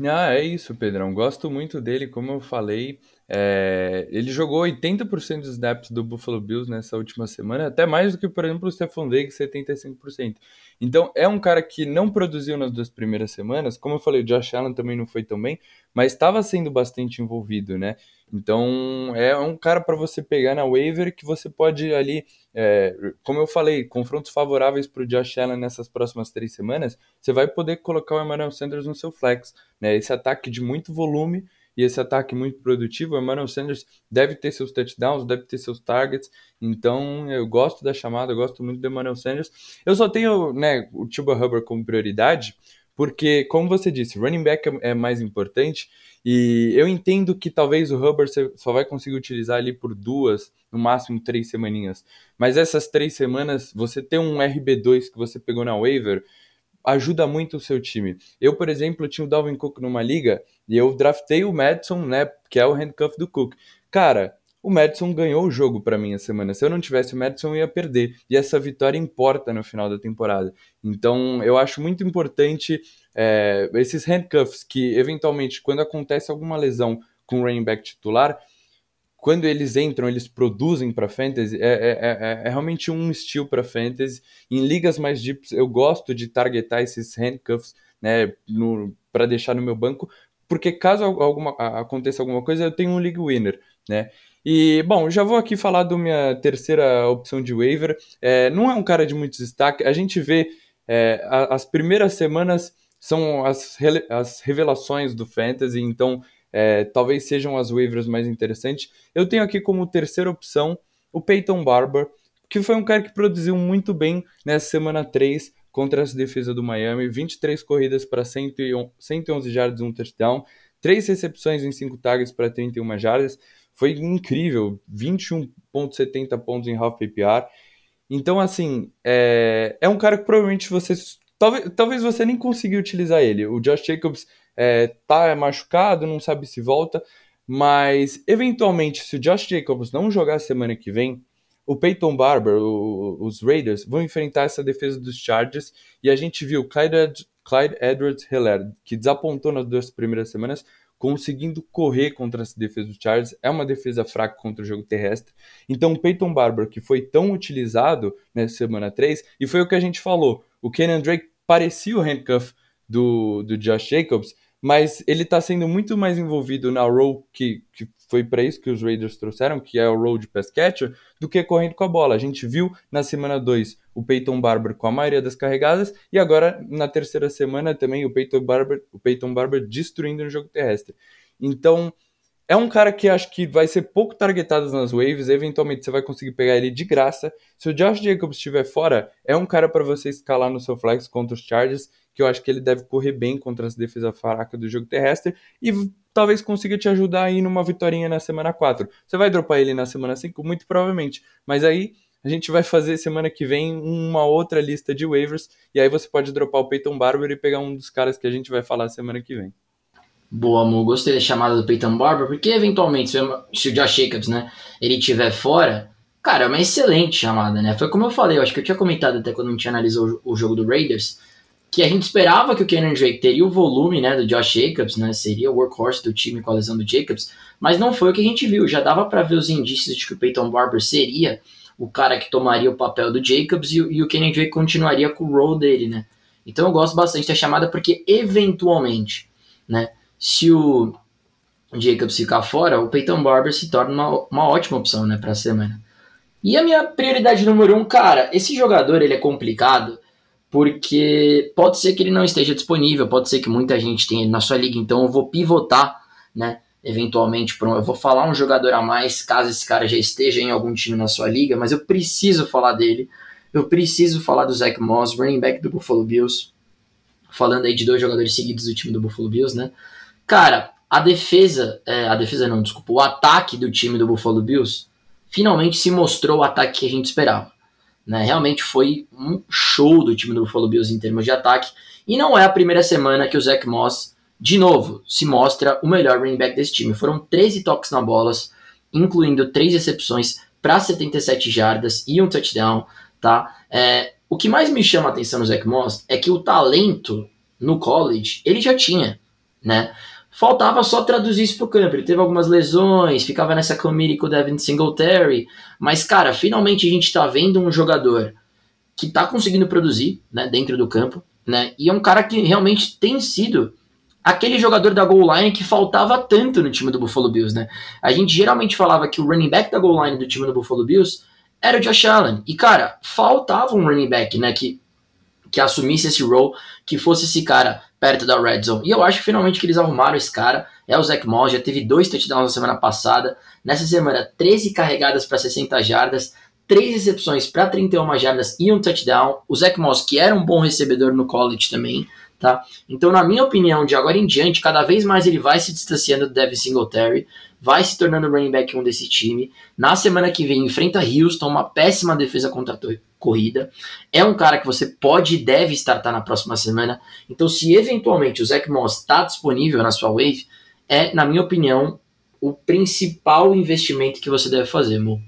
Ah, é isso, Pedrão. Gosto muito dele, como eu falei. É, ele jogou 80% dos snaps do Buffalo Bills nessa última semana, até mais do que, por exemplo, o Stephon Diggs, 75%. Então, é um cara que não produziu nas duas primeiras semanas. Como eu falei, o Josh Allen também não foi tão bem, mas estava sendo bastante envolvido, né? Então, é um cara para você pegar na waiver que você pode ali, é, como eu falei, confrontos favoráveis para o Josh Allen nessas próximas três semanas, você vai poder colocar o Emmanuel Sanders no seu flex. Né? Esse ataque de muito volume e esse ataque muito produtivo, o Emmanuel Sanders deve ter seus touchdowns, deve ter seus targets, então eu gosto da chamada, eu gosto muito do Emmanuel Sanders. Eu só tenho né, o Chuba Hubbard como prioridade, porque, como você disse, running back é, é mais importante, e eu entendo que talvez o Hubbard só vai conseguir utilizar ali por duas, no máximo três semaninhas. Mas essas três semanas, você ter um RB2 que você pegou na waiver, ajuda muito o seu time. Eu, por exemplo, tinha o Dalvin Cook numa liga e eu draftei o Madison, né, que é o handcuff do Cook. Cara, o Madison ganhou o jogo para mim essa semana. Se eu não tivesse o Madison, eu ia perder. E essa vitória importa no final da temporada. Então, eu acho muito importante é, esses handcuffs que, eventualmente, quando acontece alguma lesão com o running back titular, quando eles entram, eles produzem para fantasy, é, é, é, é, realmente um estilo para fantasy. Em ligas mais deep, eu gosto de targetar esses handcuffs, né, para deixar no meu banco, porque caso alguma, aconteça alguma coisa, eu tenho um league winner, né? E, bom, já vou aqui falar da minha terceira opção de waiver. É, não é um cara de muito destaque. A gente vê é, as primeiras semanas são as, as revelações do Fantasy, então é, talvez sejam as waivers mais interessantes. Eu tenho aqui como terceira opção o Peyton Barber, que foi um cara que produziu muito bem nessa semana 3 contra essa defesa do Miami. 23 corridas para 111 jardas e um touchdown, 3 recepções em 5 tags para 31 jardas. Foi incrível, 21.70 pontos em half PPR. Então, assim, é, é um cara que provavelmente você... Talvez, talvez você nem consiga utilizar ele. O Josh Jacobs é, tá machucado, não sabe se volta, mas eventualmente, se o Josh Jacobs não jogar semana que vem, o Peyton Barber, o, os Raiders, vão enfrentar essa defesa dos Chargers e a gente viu Clyde, Clyde Edwards-Helaire, que desapontou nas duas primeiras semanas, conseguindo correr contra essa defesa dos Chargers. É uma defesa fraca contra o jogo terrestre. Então, o Peyton Barber, que foi tão utilizado nessa semana 3, e foi o que a gente falou, o Kenan Drake parecia o handcuff do, do Josh Jacobs, mas ele está sendo muito mais envolvido na role que, que foi para isso que os Raiders trouxeram, que é o role de pass catcher, do que correndo com a bola. A gente viu na semana 2 o Peyton Barber com a maioria das carregadas e agora na terceira semana também o Peyton Barber, o Peyton Barber destruindo no jogo terrestre. Então, é um cara que acho que vai ser pouco targetado nas waves, eventualmente você vai conseguir pegar ele de graça. Se o Josh Jacobs estiver fora, é um cara para você escalar no seu flex contra os Chargers que eu acho que ele deve correr bem contra essa defesa fraca do jogo terrestre e talvez consiga te ajudar aí numa vitória na semana 4. Você vai dropar ele na semana 5? Muito provavelmente, mas aí a gente vai fazer semana que vem uma outra lista de waivers e aí você pode dropar o Peyton Barber e pegar um dos caras que a gente vai falar semana que vem. Boa, amor. Gostei da chamada do Peyton Barber, porque eventualmente, se o Josh Jacobs, né, ele estiver fora, cara, é uma excelente chamada, né? Foi como eu falei, eu acho que eu tinha comentado até quando a gente analisou o jogo do Raiders, que a gente esperava que o Kenan Drake teria o volume né, do Josh Jacobs, né, seria o workhorse do time com a lesão do Jacobs, mas não foi o que a gente viu. Já dava para ver os indícios de que o Peyton Barber seria o cara que tomaria o papel do Jacobs e, e o Kenan Drake continuaria com o role dele, né? Então eu gosto bastante da chamada porque eventualmente, né, se o Jacobs ficar fora, o Peyton Barber se torna uma, uma ótima opção, né, para a semana. E a minha prioridade número um, cara, esse jogador ele é complicado porque pode ser que ele não esteja disponível, pode ser que muita gente tenha ele na sua liga, então eu vou pivotar, né? Eventualmente, eu vou falar um jogador a mais, caso esse cara já esteja em algum time na sua liga, mas eu preciso falar dele. Eu preciso falar do Zach Moss, running back do Buffalo Bills. Falando aí de dois jogadores seguidos do time do Buffalo Bills, né? Cara, a defesa, é, a defesa não, desculpa, o ataque do time do Buffalo Bills finalmente se mostrou o ataque que a gente esperava. Né? Realmente foi um show do time do Buffalo Bills em termos de ataque. E não é a primeira semana que o Zach Moss, de novo, se mostra o melhor running back desse time. Foram 13 toques na bolas, incluindo 3 recepções para 77 jardas e um touchdown. Tá? É, o que mais me chama a atenção no Zach Moss é que o talento no college ele já tinha. Né? Faltava só traduzir isso pro campo. Ele teve algumas lesões, ficava nessa committee com o Devin Singletary. Mas, cara, finalmente a gente tá vendo um jogador que tá conseguindo produzir né, dentro do campo. Né? E é um cara que realmente tem sido aquele jogador da goal line que faltava tanto no time do Buffalo Bills. Né? A gente geralmente falava que o running back da goal line do time do Buffalo Bills era o Josh Allen. E, cara, faltava um running back né, que, que assumisse esse role, que fosse esse cara perto da red zone. E eu acho que finalmente que eles arrumaram esse cara. É o Zach Moss, já teve dois touchdowns na semana passada. Nessa semana, 13 carregadas para 60 jardas, 3 recepções para 31 jardas e um touchdown. O Zach Moss, que era um bom recebedor no college também, tá? Então, na minha opinião, de agora em diante, cada vez mais ele vai se distanciando do Devin Singletary vai se tornando o running back 1 desse time. Na semana que vem enfrenta Houston, uma péssima defesa contra a corrida. É um cara que você pode e deve startar na próxima semana. Então, se eventualmente o Zach Moss está disponível na sua wave, é, na minha opinião, o principal investimento que você deve fazer, Mo.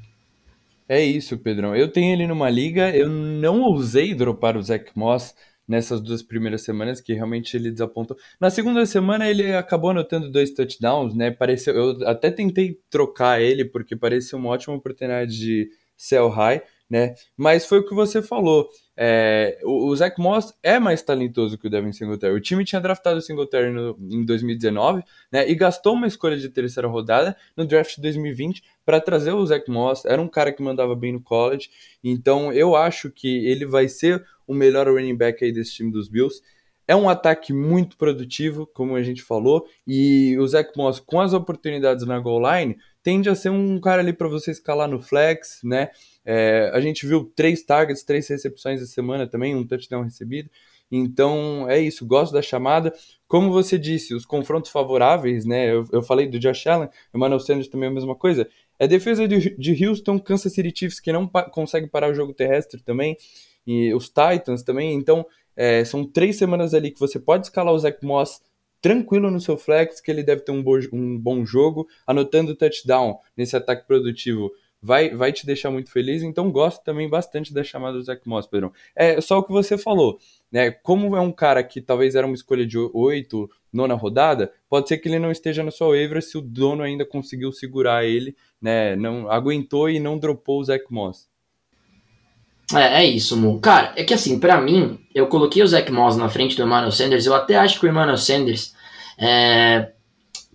É isso, Pedrão. Eu tenho ele numa liga, eu não ousei dropar o Zach Moss nessas duas primeiras semanas, que realmente ele desapontou. Na segunda semana ele acabou anotando dois touchdowns, né? Pareceu, eu até tentei trocar ele, porque parecia uma ótima oportunidade de sell high, né? Mas foi o que você falou. É, o, o Zach Moss é mais talentoso que o Devin Singletary. O time tinha draftado o Singletary no, em 2019, né? E gastou uma escolha de terceira rodada no draft de 2020 para trazer o Zach Moss. Era um cara que mandava bem no college. Então eu acho que ele vai ser o melhor running back aí desse time dos Bills. É um ataque muito produtivo, como a gente falou, e o Zach Moss, com as oportunidades na goal line, tende a ser um cara ali para você escalar no flex, né? É, a gente viu três targets, três recepções essa semana também, um touchdown recebido. Então é isso, gosto da chamada. Como você disse, os confrontos favoráveis, né? Eu, eu falei do Josh Allen, Emmanuel Sanders também é a mesma coisa. É defesa de, de Houston, Kansas City Chiefs que não pa consegue parar o jogo terrestre também, e os Titans também. Então é, são três semanas ali que você pode escalar o Zach Moss tranquilo no seu flex, que ele deve ter um, bo um bom jogo, anotando touchdown nesse ataque produtivo vai, vai te deixar muito feliz. Então, gosto também bastante da chamada do Zach Moss, Pedrão. É só o que você falou, né? Como é um cara que talvez era uma escolha de oito, nona rodada, pode ser que ele não esteja na sua waiver se o dono ainda conseguiu segurar ele, né? Não aguentou e não dropou o Zach Moss. É, é isso, Mo. Cara, é que assim, para mim, eu coloquei o Zach Moss na frente do Emmanuel Sanders. Eu até acho que o Emmanuel Sanders é,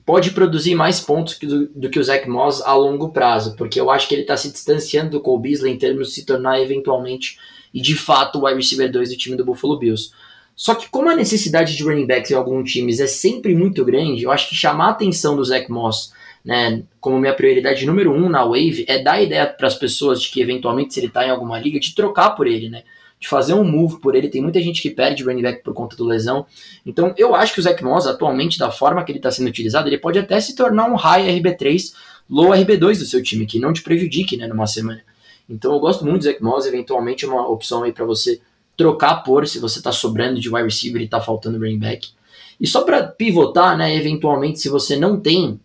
pode produzir mais pontos do, do, que o Zach Moss a longo prazo, porque eu acho que ele está se distanciando do Cole Beasley em termos de se tornar eventualmente e de fato o wide receiver 2 do time do Buffalo Bills. Só que como a necessidade de running backs em alguns times é sempre muito grande, eu acho que chamar a atenção do Zach Moss né, como minha prioridade número um na Wave é dar ideia para as pessoas de que eventualmente se ele está em alguma liga, de trocar por ele, né? de fazer um move por ele. Tem muita gente que perde running back por conta do lesão. Então eu acho que o Zach Moss, atualmente, da forma que ele está sendo utilizado, ele pode até se tornar um high RB3, low RB2 do seu time, que não te prejudique né, numa semana. Então eu gosto muito do Zach Moss, eventualmente é uma opção aí para você trocar por se você está sobrando de wide receiver e está faltando running back. E só para pivotar, né, eventualmente, se você não tem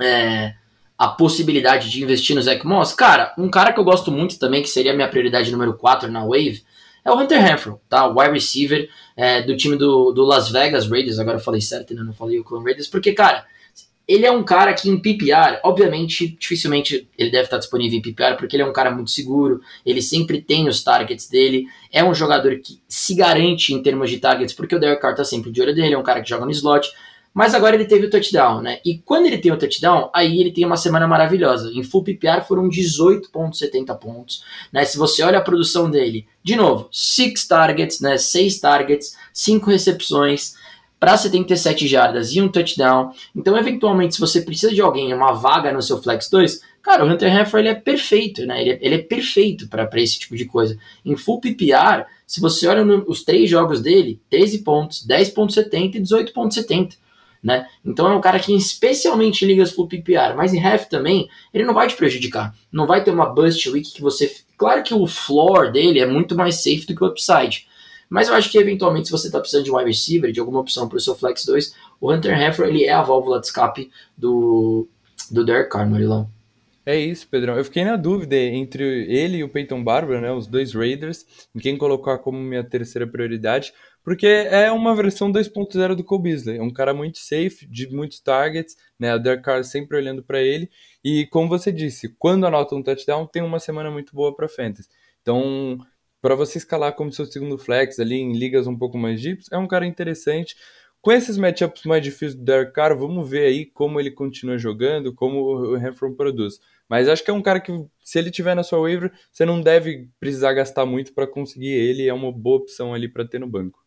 é, a possibilidade de investir no Zach Moss, cara, um cara que eu gosto muito também, que seria a minha prioridade número 4 na Wave, é o Hunter Renfro, tá? O wide receiver é, do time do, do Las Vegas Raiders. Agora eu falei certo, né? Não falei o Clan Raiders, porque, cara, ele é um cara que em PPR, obviamente, dificilmente ele deve estar disponível em PPR, porque ele é um cara muito seguro, ele sempre tem os targets dele, é um jogador que se garante em termos de targets, porque o Derek Carr tá sempre de olho dele, é um cara que joga no slot, mas agora ele teve o touchdown, né? E quando ele tem o touchdown, aí ele tem uma semana maravilhosa. Em full PPR foram 18.70 pontos, né? Se você olha a produção dele, de novo, 6 targets, né? 6 targets, 5 recepções para 77 jardas e um touchdown. Então, eventualmente, se você precisa de alguém, uma vaga no seu Flex 2, cara, o Hunter Heffer ele é perfeito, né? Ele é, ele é perfeito para esse tipo de coisa. Em full PPR, se você olha no, os três jogos dele, 13 pontos, 10.70 e 18.70 né? Então é um cara que especialmente em ligas full PPR, mas em half também, ele não vai te prejudicar. Não vai ter uma bust week que você... Claro que o floor dele é muito mais safe do que o upside, mas eu acho que eventualmente se você está precisando de um wide receiver, de alguma opção para o seu Flex 2, o Hunter Heffer ele é a válvula de escape do, do Derek Carr, Marilão. É isso, Pedrão. Eu fiquei na dúvida entre ele e o Peyton Barber, né, os dois Raiders, em quem colocar como minha terceira prioridade, porque é uma versão 2.0 do Cole. É um cara muito safe, de muitos targets, né, o Derek Carr sempre olhando para ele, e como você disse, quando anota um touchdown, tem uma semana muito boa para fantasy. Então, para você escalar como seu segundo flex ali em ligas um pouco mais deep, é um cara interessante. Com esses matchups mais difíceis do Derek Carr, vamos ver aí como ele continua jogando, como o Renfro produz. Mas acho que é um cara que, se ele tiver na sua waiver, você não deve precisar gastar muito para conseguir ele. É uma boa opção ali para ter no banco.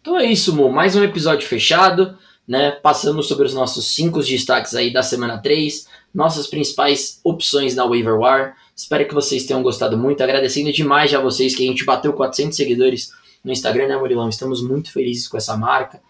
Então é isso, Mo. Mais um episódio fechado, né? Passamos sobre os nossos cinco destaques aí da semana 3, nossas principais opções na waiver wire. Espero que vocês tenham gostado muito. Agradecendo demais já a vocês que a gente bateu 400 seguidores no Instagram, né, Murilão? Estamos muito felizes com essa marca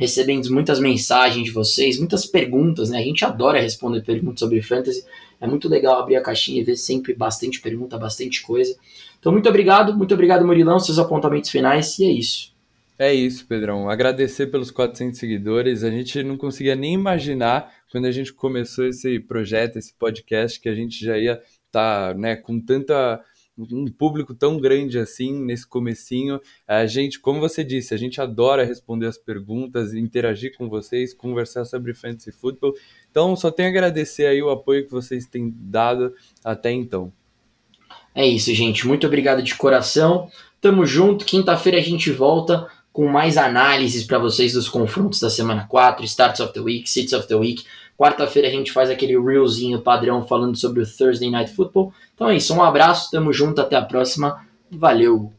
recebendo muitas mensagens de vocês, muitas perguntas, né? A gente adora responder perguntas sobre fantasy. É muito legal abrir a caixinha e ver sempre bastante pergunta, bastante coisa. Então, muito obrigado, muito obrigado, Murilão, seus apontamentos finais, e é isso. É isso, Pedrão. Agradecer pelos 400 seguidores. A gente não conseguia nem imaginar, quando a gente começou esse projeto, esse podcast, que a gente já ia estar tá, né, com tanta um público tão grande assim nesse comecinho. A gente, como você disse, a gente adora responder as perguntas, interagir com vocês, conversar sobre fantasy football. Então, só tenho a agradecer aí o apoio que vocês têm dado até então. É isso, gente. Muito obrigado de coração. Tamo junto. Quinta-feira a gente volta com mais análises para vocês dos confrontos da semana 4, Starts of the Week, Sits of the Week. Quarta-feira a gente faz aquele reelzinho padrão falando sobre o Thursday Night Football. Então é isso, um abraço, tamo junto, até a próxima. Valeu!